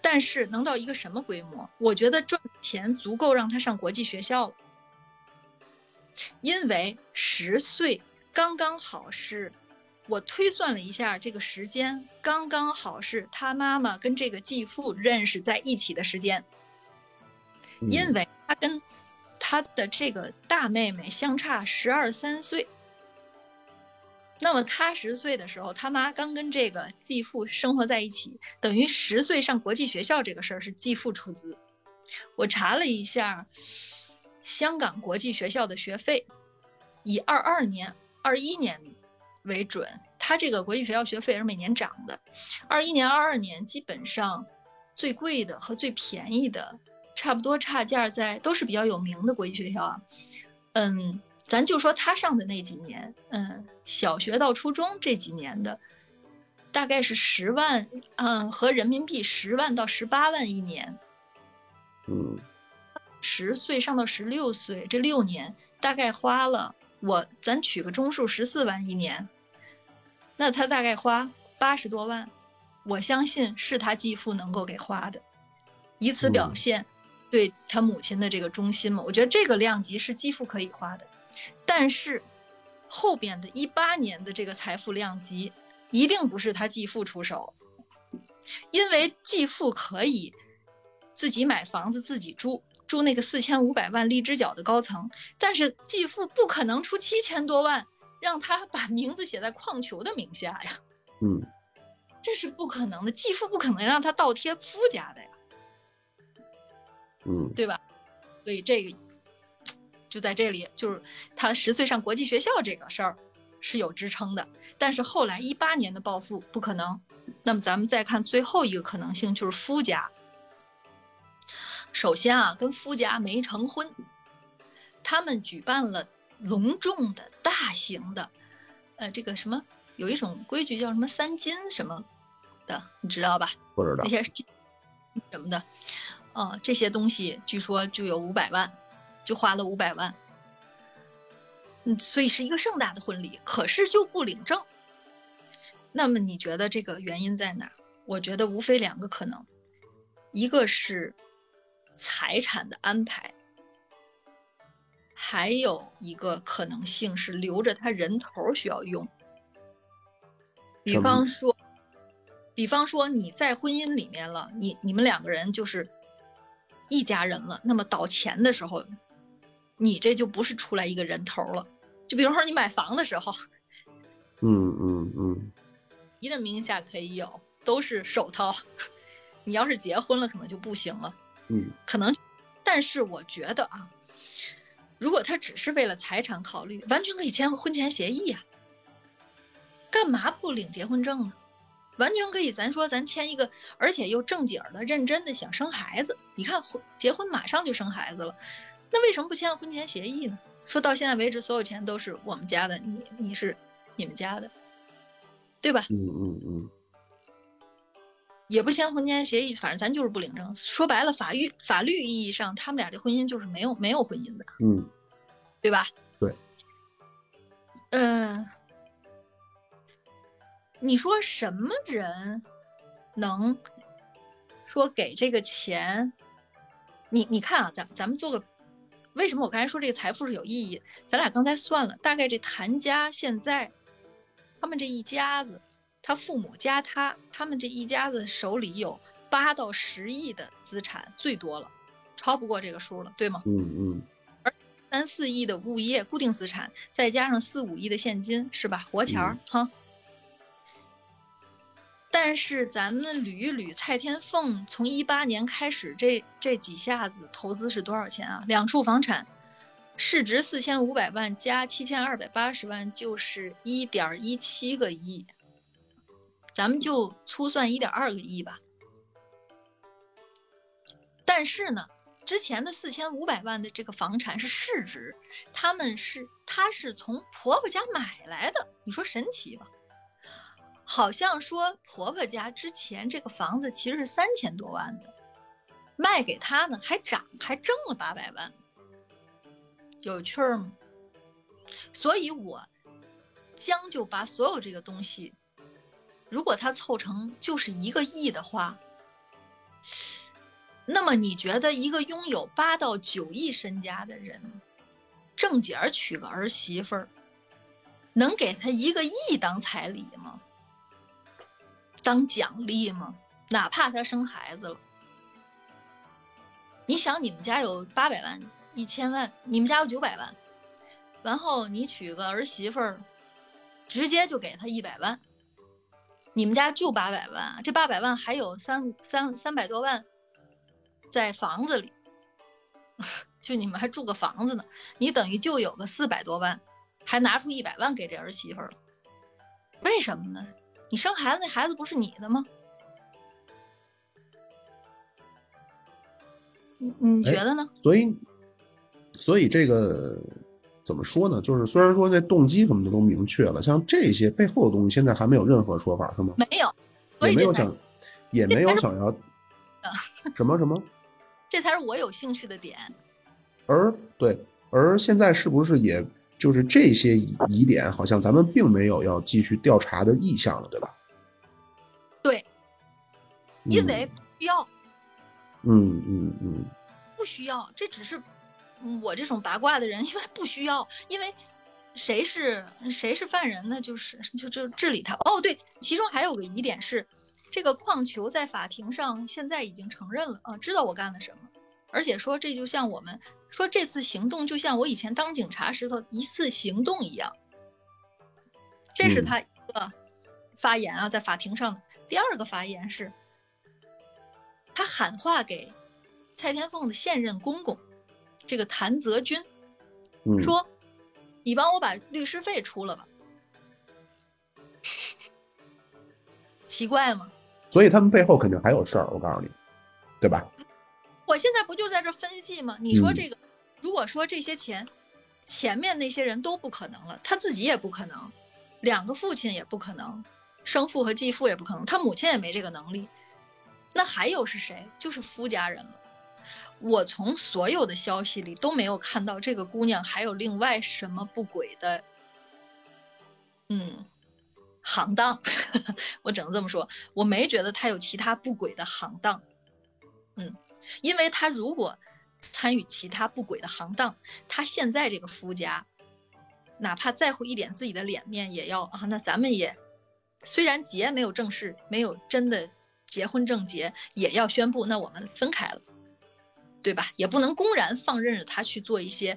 但是能到一个什么规模？我觉得赚钱足够让他上国际学校了，因为十岁刚刚好是，我推算了一下这个时间，刚刚好是他妈妈跟这个继父认识在一起的时间，因为他跟。他的这个大妹妹相差十二三岁，那么他十岁的时候，他妈刚跟这个继父生活在一起，等于十岁上国际学校这个事儿是继父出资。我查了一下，香港国际学校的学费，以二二年、二一年为准，他这个国际学校学费是每年涨的，二一年、二二年基本上最贵的和最便宜的。差不多差价在都是比较有名的国际学校啊，嗯，咱就说他上的那几年，嗯，小学到初中这几年的，大概是十万，嗯，和人民币十万到十八万一年，嗯，十岁上到十六岁这六年，大概花了我咱取个中数十四万一年，那他大概花八十多万，我相信是他继父能够给花的，以此表现。对他母亲的这个忠心嘛，我觉得这个量级是继父可以花的，但是后边的一八年的这个财富量级一定不是他继父出手，因为继父可以自己买房子自己住，住那个四千五百万荔枝角的高层，但是继父不可能出七千多万让他把名字写在矿球的名下呀，嗯，这是不可能的，继父不可能让他倒贴夫家的呀。嗯，对吧？所以这个就在这里，就是他十岁上国际学校这个事儿是有支撑的。但是后来一八年的暴富不可能。那么咱们再看最后一个可能性，就是夫家。首先啊，跟夫家没成婚，他们举办了隆重的大型的，呃，这个什么有一种规矩叫什么三金什么的，你知道吧？不知道那些什么的，呃，这些东西据说就有五百万，就花了五百万。嗯，所以是一个盛大的婚礼，可是就不领证。那么你觉得这个原因在哪？我觉得无非两个可能，一个是财产的安排，还有一个可能性是留着他人头需要用。比方说，比方说你在婚姻里面了，你你们两个人就是一家人了，那么倒钱的时候，你这就不是出来一个人头了。就比如说你买房的时候，嗯嗯嗯，一人名下可以有，都是首套。你要是结婚了，可能就不行了。嗯，可能，但是我觉得啊，如果他只是为了财产考虑，完全可以签婚前协议呀、干嘛不领结婚证呢？完全可以，咱说咱签一个，而且又正经的、认真的想生孩子。你看，婚结婚马上就生孩子了，那为什么不签婚前协议呢？说到现在为止，所有钱都是我们家的，你你是你们家的，对吧？嗯嗯嗯，也不签婚前协议，反正咱就是不领证。说白了，法律法律意义上，他们俩这婚姻就是没有没有婚姻的，嗯，对吧？对。嗯、你说什么人能说给这个钱？你你看啊，咱咱们做个，为什么我刚才说这个财富是有意义？咱俩刚才算了，大概这谭家现在，他们这一家子，他父母加他，他们这一家子手里有八到十亿的资产，最多了，超不过这个数了，对吗？嗯嗯三四亿的物业固定资产，再加上四五亿的现金，是吧？活钱儿、哈。但是咱们捋一捋，蔡天凤从一八年开始这这几下子投资是多少钱啊？两处房产，市值四千五百万加七千二百八十万，就是一点一七个亿。咱们就粗算一点二个亿吧。但是呢，之前的四千五百万的这个房产是市值，他们是她是从婆婆家买来的，你说神奇吧？好像说婆婆家之前这个房子其实是三千多万的，卖给她呢还涨，还挣了八百万，有趣儿吗？所以我将就把所有这个东西，如果它凑成就是一个亿的话，那么你觉得一个拥有八到九亿身家的人，正经儿娶个儿媳妇儿，能给他一个亿当彩礼吗？当奖励吗？哪怕他生孩子了，你想你们家有八百万、一千万，你们家有九百万，然后你娶个儿媳妇儿，直接就给他一百万，你们家就八百万，这八百万还有三三三百多万在房子里，就你们还住个房子呢，你等于就有个四百多万，还拿出一百万给这儿媳妇儿了，为什么呢？你生孩子那孩子不是你的吗？你你觉得呢？所以，所以这个怎么说呢？就是虽然说这动机什么的都明确了，像这些背后的东西，现在还没有任何说法，是吗？没有，也没有想，也没有想要什么什么。这才是我有兴趣的点。而对，而现在是不是也就是这些疑疑点，好像咱们并没有要继续调查的意向了，对吧？对，因为不需要，嗯嗯嗯不需要，这只是嗯我这种八卦的人，因为不需要，因为谁是谁是犯人呢？就是就就治理他。哦，对，其中还有个疑点是，这个矿球在法庭上现在已经承认了啊，知道我干了什么，而且说这就像我们说这次行动就像我以前当警察时候一次行动一样，这是嗯他一个发言啊，在法庭上的。第二个发言是，他喊话给蔡天凤的现任公公，这个谭泽军，嗯，说：“你帮我把律师费出了吧。”奇怪吗？所以他们背后肯定还有事儿，我告诉你，对吧？我现在不就在这分析吗？你说嗯这个如果说这些钱，前面那些人都不可能了，他自己也不可能，两个父亲也不可能，生父和继父也不可能，他母亲也没这个能力，那还有是谁？就是夫家人了。我从所有的消息里都没有看到这个姑娘还有另外什么不轨的，嗯，行当，我只能这么说，我没觉得她有其他不轨的行当，嗯，因为他如果参与其他不轨的行当，他现在这个夫家，哪怕在乎一点自己的脸面，也要啊，那咱们也虽然结没有正式，没有真的结婚证结，也要宣布，那我们分开了。对吧？也不能公然放任着他去做一些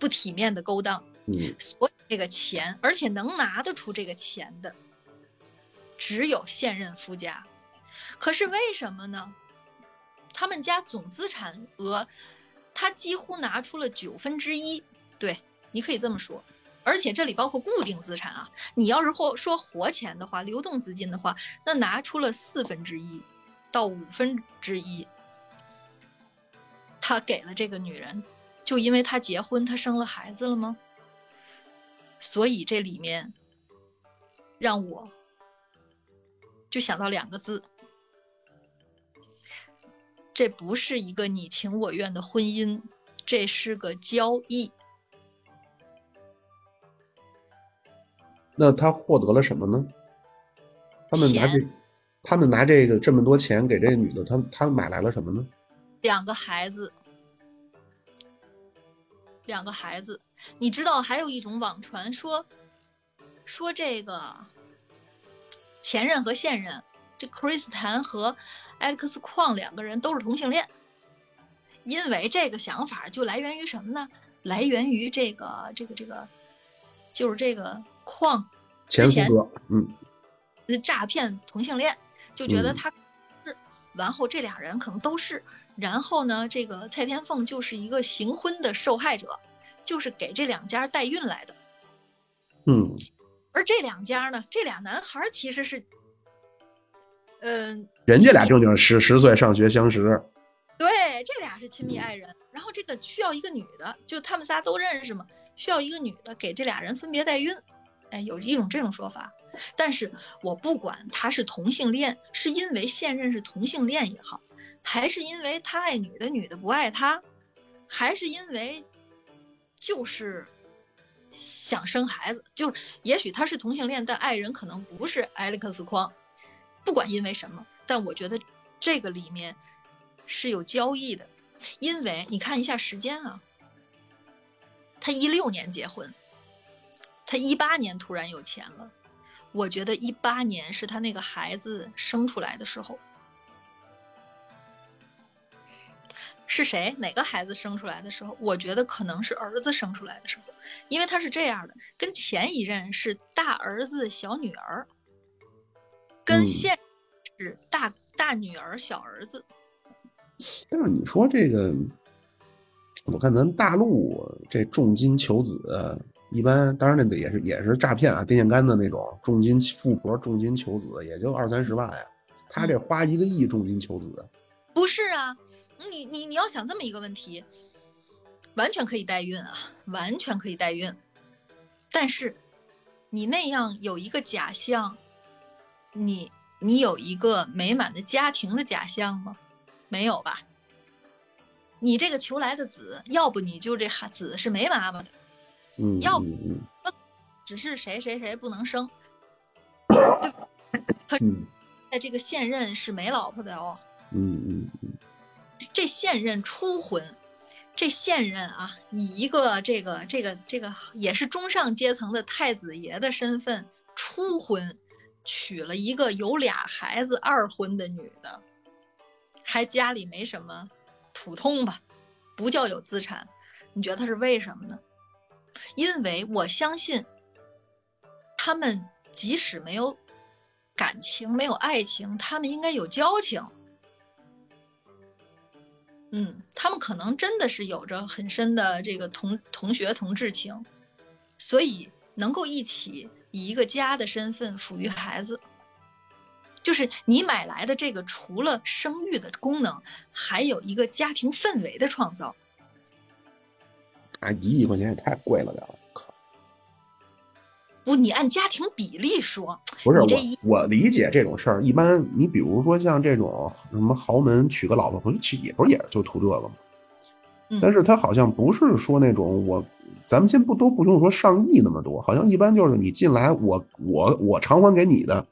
不体面的勾当。嗯，所以这个钱，而且能拿得出这个钱的，只有现任夫家。可是为什么呢？他们家总资产额，他几乎拿出了九分之一。对，你可以这么说。而且这里包括固定资产啊。你要是或说活钱的话，流动资金的话，那拿出了四分之一到五分之一。他给了这个女人，就因为他结婚，他生了孩子了吗？所以这里面让我就想到两个字：这不是一个你情我愿的婚姻，这是个交易。那他获得了什么呢？他们拿这，他们拿这个这么多钱给这个女的，他他买来了什么呢？两个孩子。两个孩子，你知道还有一种网传说，说这个前任和现任，这克里斯坦和艾利克斯矿两个人都是同性恋，因为这个想法就来源于什么呢？来源于这个这个这个，就是这个矿前夫哥，嗯，诈骗同性恋，就觉得他是，然后这俩人可能都是。然后呢，这个蔡天凤就是一个行婚的受害者，就是给这两家代孕来的。嗯，而这两家呢，这俩男孩其实是，嗯，人家俩正经十十岁上学相识。对，这俩是亲密爱人。然后这个需要一个女的，就他们仨都认识嘛，需要一个女的给这俩人分别代孕。哎，有一种这种说法。但是我不管他是同性恋，是因为现任是同性恋也好。还是因为他爱女的，女的不爱他，还是因为就是想生孩子，就是也许他是同性恋，但爱人可能不是 Alex 框。不管因为什么，但我觉得这个里面是有交易的，因为你看一下时间啊，他一六年结婚，他一八年突然有钱了，我觉得一八年是他那个孩子生出来的时候。是谁？哪个孩子生出来的时候？我觉得可能是儿子生出来的时候，因为他是这样的，跟前一任是大儿子小女儿，跟现是大大女儿小儿子。但是你说这个，我看咱大陆这重金求子，一般当然那也是也是诈骗啊，电线杆子那种重金富婆重金求子，也就二三十万呀。他这花一个亿重金求子，不是啊。你你你要想这么一个问题，完全可以代孕啊，完全可以代孕。但是，你那样有一个假象，你你有一个美满的家庭的假象吗？没有吧？你这个求来的子，要不你就这孩子是没妈妈的，嗯，要不只是谁谁谁不能生。可在这个现任是没老婆的哦。嗯嗯嗯。这现任初婚，这现任啊，以一个这个这个这个也是中上阶层的太子爷的身份初婚，娶了一个有俩孩子二婚的女的，还家里没什么，普通吧，不叫有资产。你觉得他是为什么呢？因为我相信，他们即使没有感情，没有爱情，他们应该有交情。嗯，他们可能真的是有着很深的这个同同学同志情，所以能够一起以一个家的身份抚育孩子，就是你买来的这个，除了生育的功能，还有一个家庭氛围的创造。啊，一亿块钱也太贵了点儿，靠！不，你按家庭比例说，不是我我理解这种事儿，一般你比如说像这种什么豪门娶个老婆，不是也不是也就图这个吗？嗯但是他好像不是说那种我，咱们先不都不用说上亿那么多，好像一般就是你进来，我我我偿还给你的，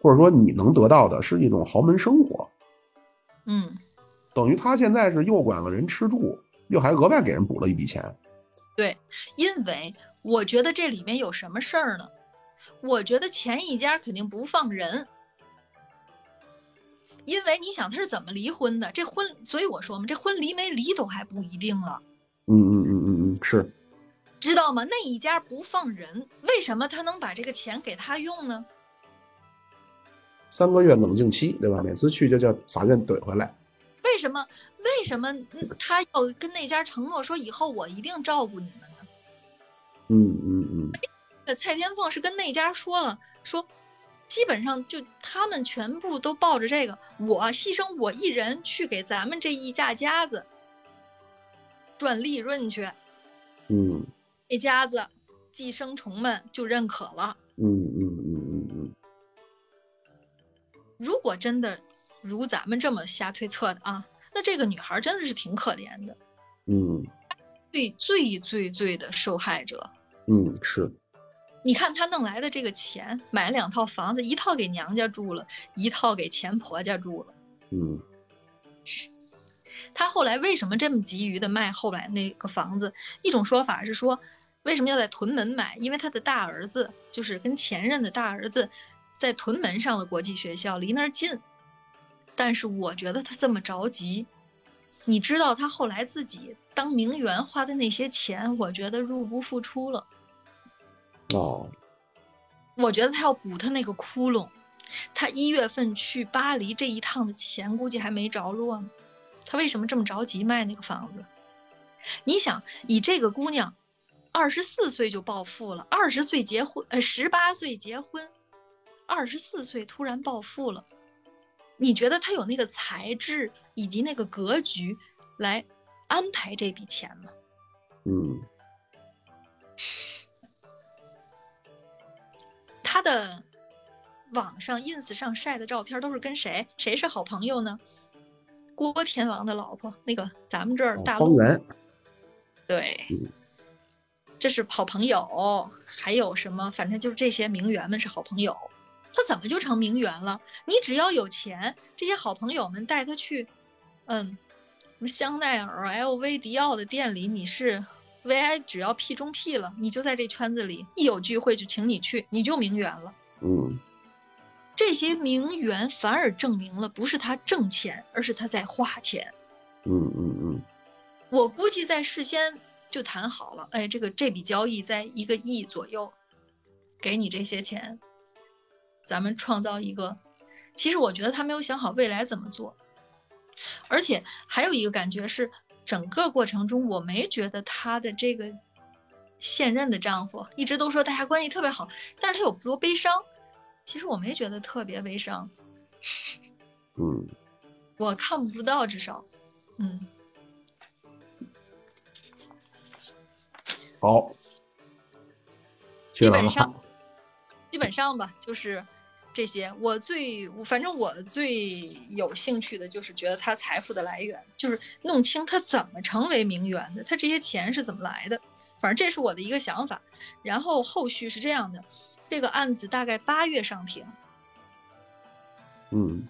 或者说你能得到的是一种豪门生活，嗯，等于他现在是又管了人吃住，又还额外给人补了一笔钱。对，因为我觉得这里面有什么事儿呢？我觉得前一家肯定不放人，因为你想他是怎么离婚的？这婚，所以我说嘛，这婚离没离都还不一定了，嗯嗯嗯嗯嗯，是，知道吗？那一家不放人，为什么他能把这个钱给他用呢？三个月冷静期，对吧？每次去就叫法院怼回来。为什么？为什么嗯他要跟那家承诺说以后我一定照顾你们呢？嗯嗯嗯那蔡天凤是跟那家说了，说基本上就他们全部都抱着这个，我牺牲我一人去给咱们这一家家子赚利润去，嗯那家子寄生虫们就认可了。嗯嗯嗯嗯嗯如果真的如咱们这么瞎推测的啊，那这个女孩真的是挺可怜的，嗯最最最最的受害者。嗯，是，你看她弄来的这个钱，买两套房子，一套给娘家住了，一套给前婆家住了。嗯她后来为什么这么急于的卖后来那个房子？一种说法是说，为什么要在屯门买？因为他的大儿子就是跟前任的大儿子在屯门上的国际学校，离那儿近。但是我觉得他这么着急，你知道他后来自己当名媛花的那些钱，我觉得入不敷出了。哦，我觉得他要补他那个窟窿，他一月份去巴黎这一趟的钱估计还没着落呢。他为什么这么着急卖那个房子？你想，以这个姑娘，二十四岁就暴富了，二十岁结婚，呃，十八岁结婚，二十四岁突然暴富了，你觉得他有那个才智以及那个格局来安排这笔钱吗？嗯他的网上 ins 上晒的照片都是跟谁？谁是好朋友呢？郭天王的老婆，那个咱们这儿哦大陆方圆，对嗯，这是好朋友。还有什么？反正就是这些名媛们是好朋友。他怎么就成名媛了？你只要有钱，这些好朋友们带他去，嗯，什么香奈儿、LV、迪奥的店里，你是 VI，只要 P 中 P 了，你就在这圈子里，一有聚会就请你去，你就名媛了。嗯这些名媛反而证明了，不是他挣钱，而是他在花钱。嗯嗯嗯我估计在事先就谈好了，哎，这个这笔交易在一个亿左右，给你这些钱，咱们创造一个。其实我觉得他没有想好未来怎么做，而且还有一个感觉是，整个过程中我没觉得他的这个现任的丈夫一直都说大家关系特别好，但是他有多悲伤？其实我没觉得特别悲伤，嗯，我看不到，至少，嗯。好，基本上，基本上吧，就是这些。我最，反正我最有兴趣的就是觉得他财富的来源，就是弄清他怎么成为名媛的，他这些钱是怎么来的。反正这是我的一个想法。然后后续是这样的，这个案子大概八月上庭。嗯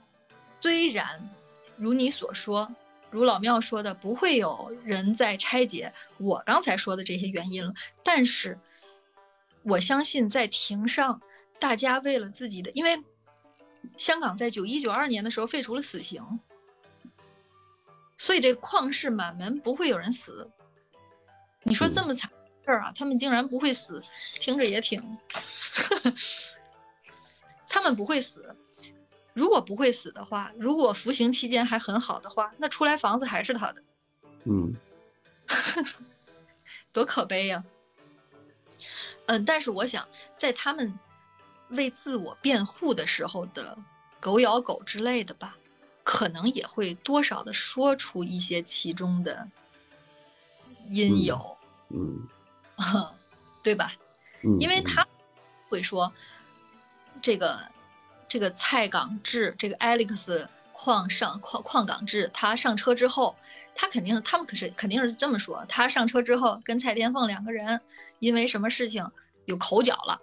虽然如你所说，如老庙说的，不会有人再拆解我刚才说的这些原因了，但是我相信在庭上，大家为了自己的，因为香港在九一九二年的时候废除了死刑，所以这旷世满门不会有人死。你说这么惨的事儿啊，他们竟然不会死，听着也挺，他们不会死。如果不会死的话，如果服刑期间还很好的话，那出来房子还是他的，嗯 多可悲呀、嗯，但是我想，在他们为自我辩护的时候的狗咬狗之类的吧，可能也会多少的说出一些其中的因由。嗯 对吧？因为他会说，这个这个蔡港志，这个 Alex 矿上矿矿港志，他上车之后，他肯定他们可是肯定是这么说，他上车之后跟蔡天凤两个人因为什么事情有口角了，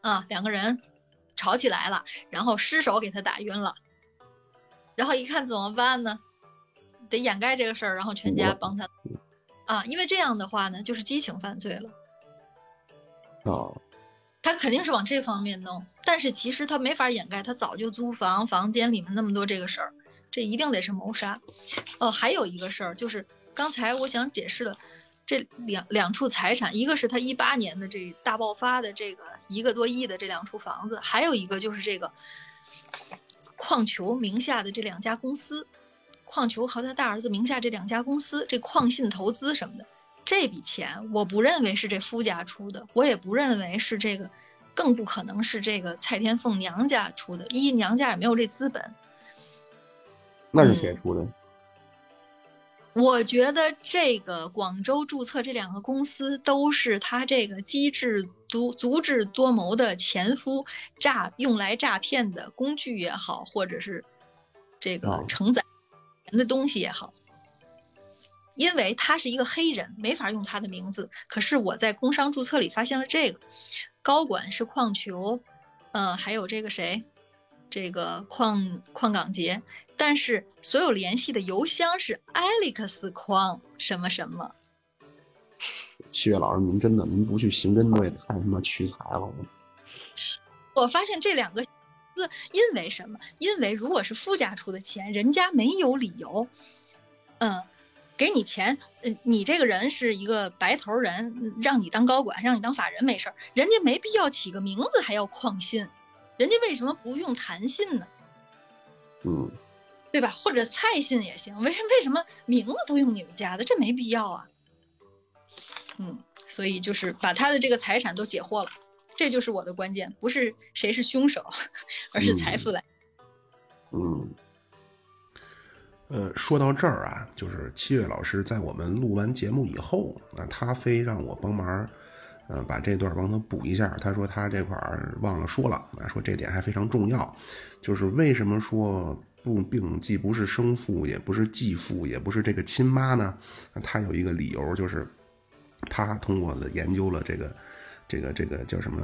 啊，两个人吵起来了，然后失手给他打晕了，然后一看怎么办呢？得掩盖这个事儿，然后全家帮他。啊，因为这样的话呢，就是激情犯罪了。哦，他肯定是往这方面弄，但是其实他没法掩盖，他早就租房，房间里面那么多这个事儿，这一定得是谋杀。哦，还有一个事儿就是刚才我想解释的，这两两处财产，一个是他一八年的这大爆发的这个一个多亿的这两处房子，还有一个就是这个矿球名下的这两家公司，矿球和他大儿子名下这两家公司，这矿信投资什么的。这笔钱我不认为是这夫家出的，我也不认为是这个，更不可能是这个蔡天凤娘家出的，一娘家也没有这资本。那是谁出的？我觉得这个广州注册这两个公司都是他这个机智足足智多谋的前夫诈用来诈骗的工具也好，或者是这个哦承载钱的东西也好。因为他是一个黑人，没法用他的名字。可是我在工商注册里发现了这个，高管是矿球，呃，还有这个谁，这个矿矿港杰，但是所有联系的邮箱是 Alex 矿什么什么。七月老师，您真的您不去刑侦队太他妈屈才了。我发现这两个字，因为什么？因为如果是夫家出的钱，人家没有理由，嗯。给你钱，嗯，你这个人是一个白头人，嗯让你当高管，让你当法人没事儿，人家没必要起个名字还要矿信，人家为什么不用谭信呢？嗯，对吧？或者蔡信也行，为为什么名字都用你们家的？这没必要啊。嗯，所以就是把他的这个财产都解惑了，这就是我的关键，不是谁是凶手，而是财富来。嗯。呃，说到这儿啊，就是七月老师在我们录完节目以后，啊，他非让我帮忙，呃，把这段帮他补一下。他说他这块儿忘了说了，啊，说这点还非常重要，就是为什么说不并既不是生父，也不是继父，也不是这个亲妈呢？他有一个理由，就是他通过了研究了这个，这个这个叫什么，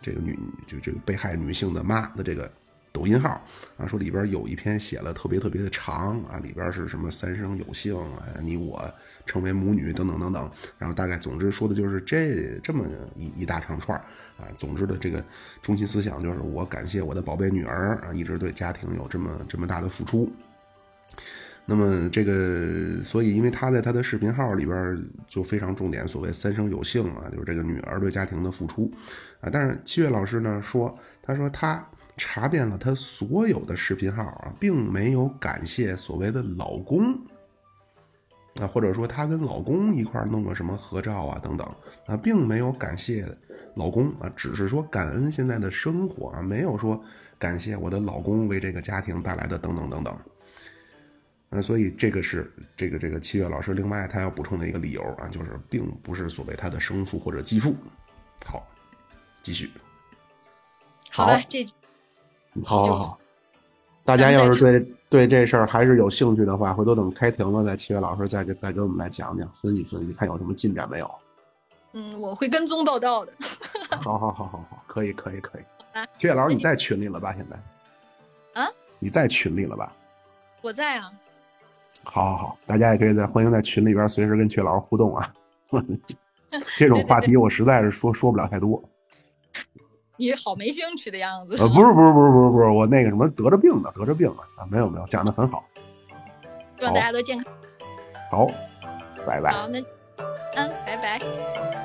这个女就这个被害女性的妈的这个。抖音号啊，说里边有一篇写了特别特别的长啊，里边是什么三生有幸啊，你我成为母女等等等等，然后大概总之说的就是这这么一一大长串啊，总之的这个中心思想就是我感谢我的宝贝女儿啊，一直对家庭有这么这么大的付出。那么这个，所以因为他在他的视频号里边就非常重点，所谓三生有幸啊，就是这个女儿对家庭的付出啊。但是七月老师呢说，他说他。查遍了她所有的视频号啊，并没有感谢所谓的老公啊，或者说他跟老公一块弄个什么合照啊等等啊，并没有感谢老公啊，只是说感恩现在的生活啊，没有说感谢我的老公为这个家庭带来的等等等等。嗯，所以这个是这个这个七月老师另外他要补充的一个理由啊，就是并不是所谓他的生父或者继父。好，继续。好吧，这。好好好，大家要是对对这事儿还是有兴趣的话，回头等开庭了，再七月老师再给再给我们来讲讲，分析分析，看有什么进展没有。嗯，我会跟踪报道的。好好好好好，可以可以可以。七月老师，你在群里了吧？现在？啊？你在群里了吧？我在啊。好好好，大家也可以在欢迎在群里边随时跟阙老师互动啊。这种话题我实在是说说不了太多。你好没兴趣的样子。呃，不是不是不是不是不是，我那个什么得着病呢，得着病了啊，没有没有，讲的很好。希望大家都健康。好，拜拜。好，那，嗯，拜拜。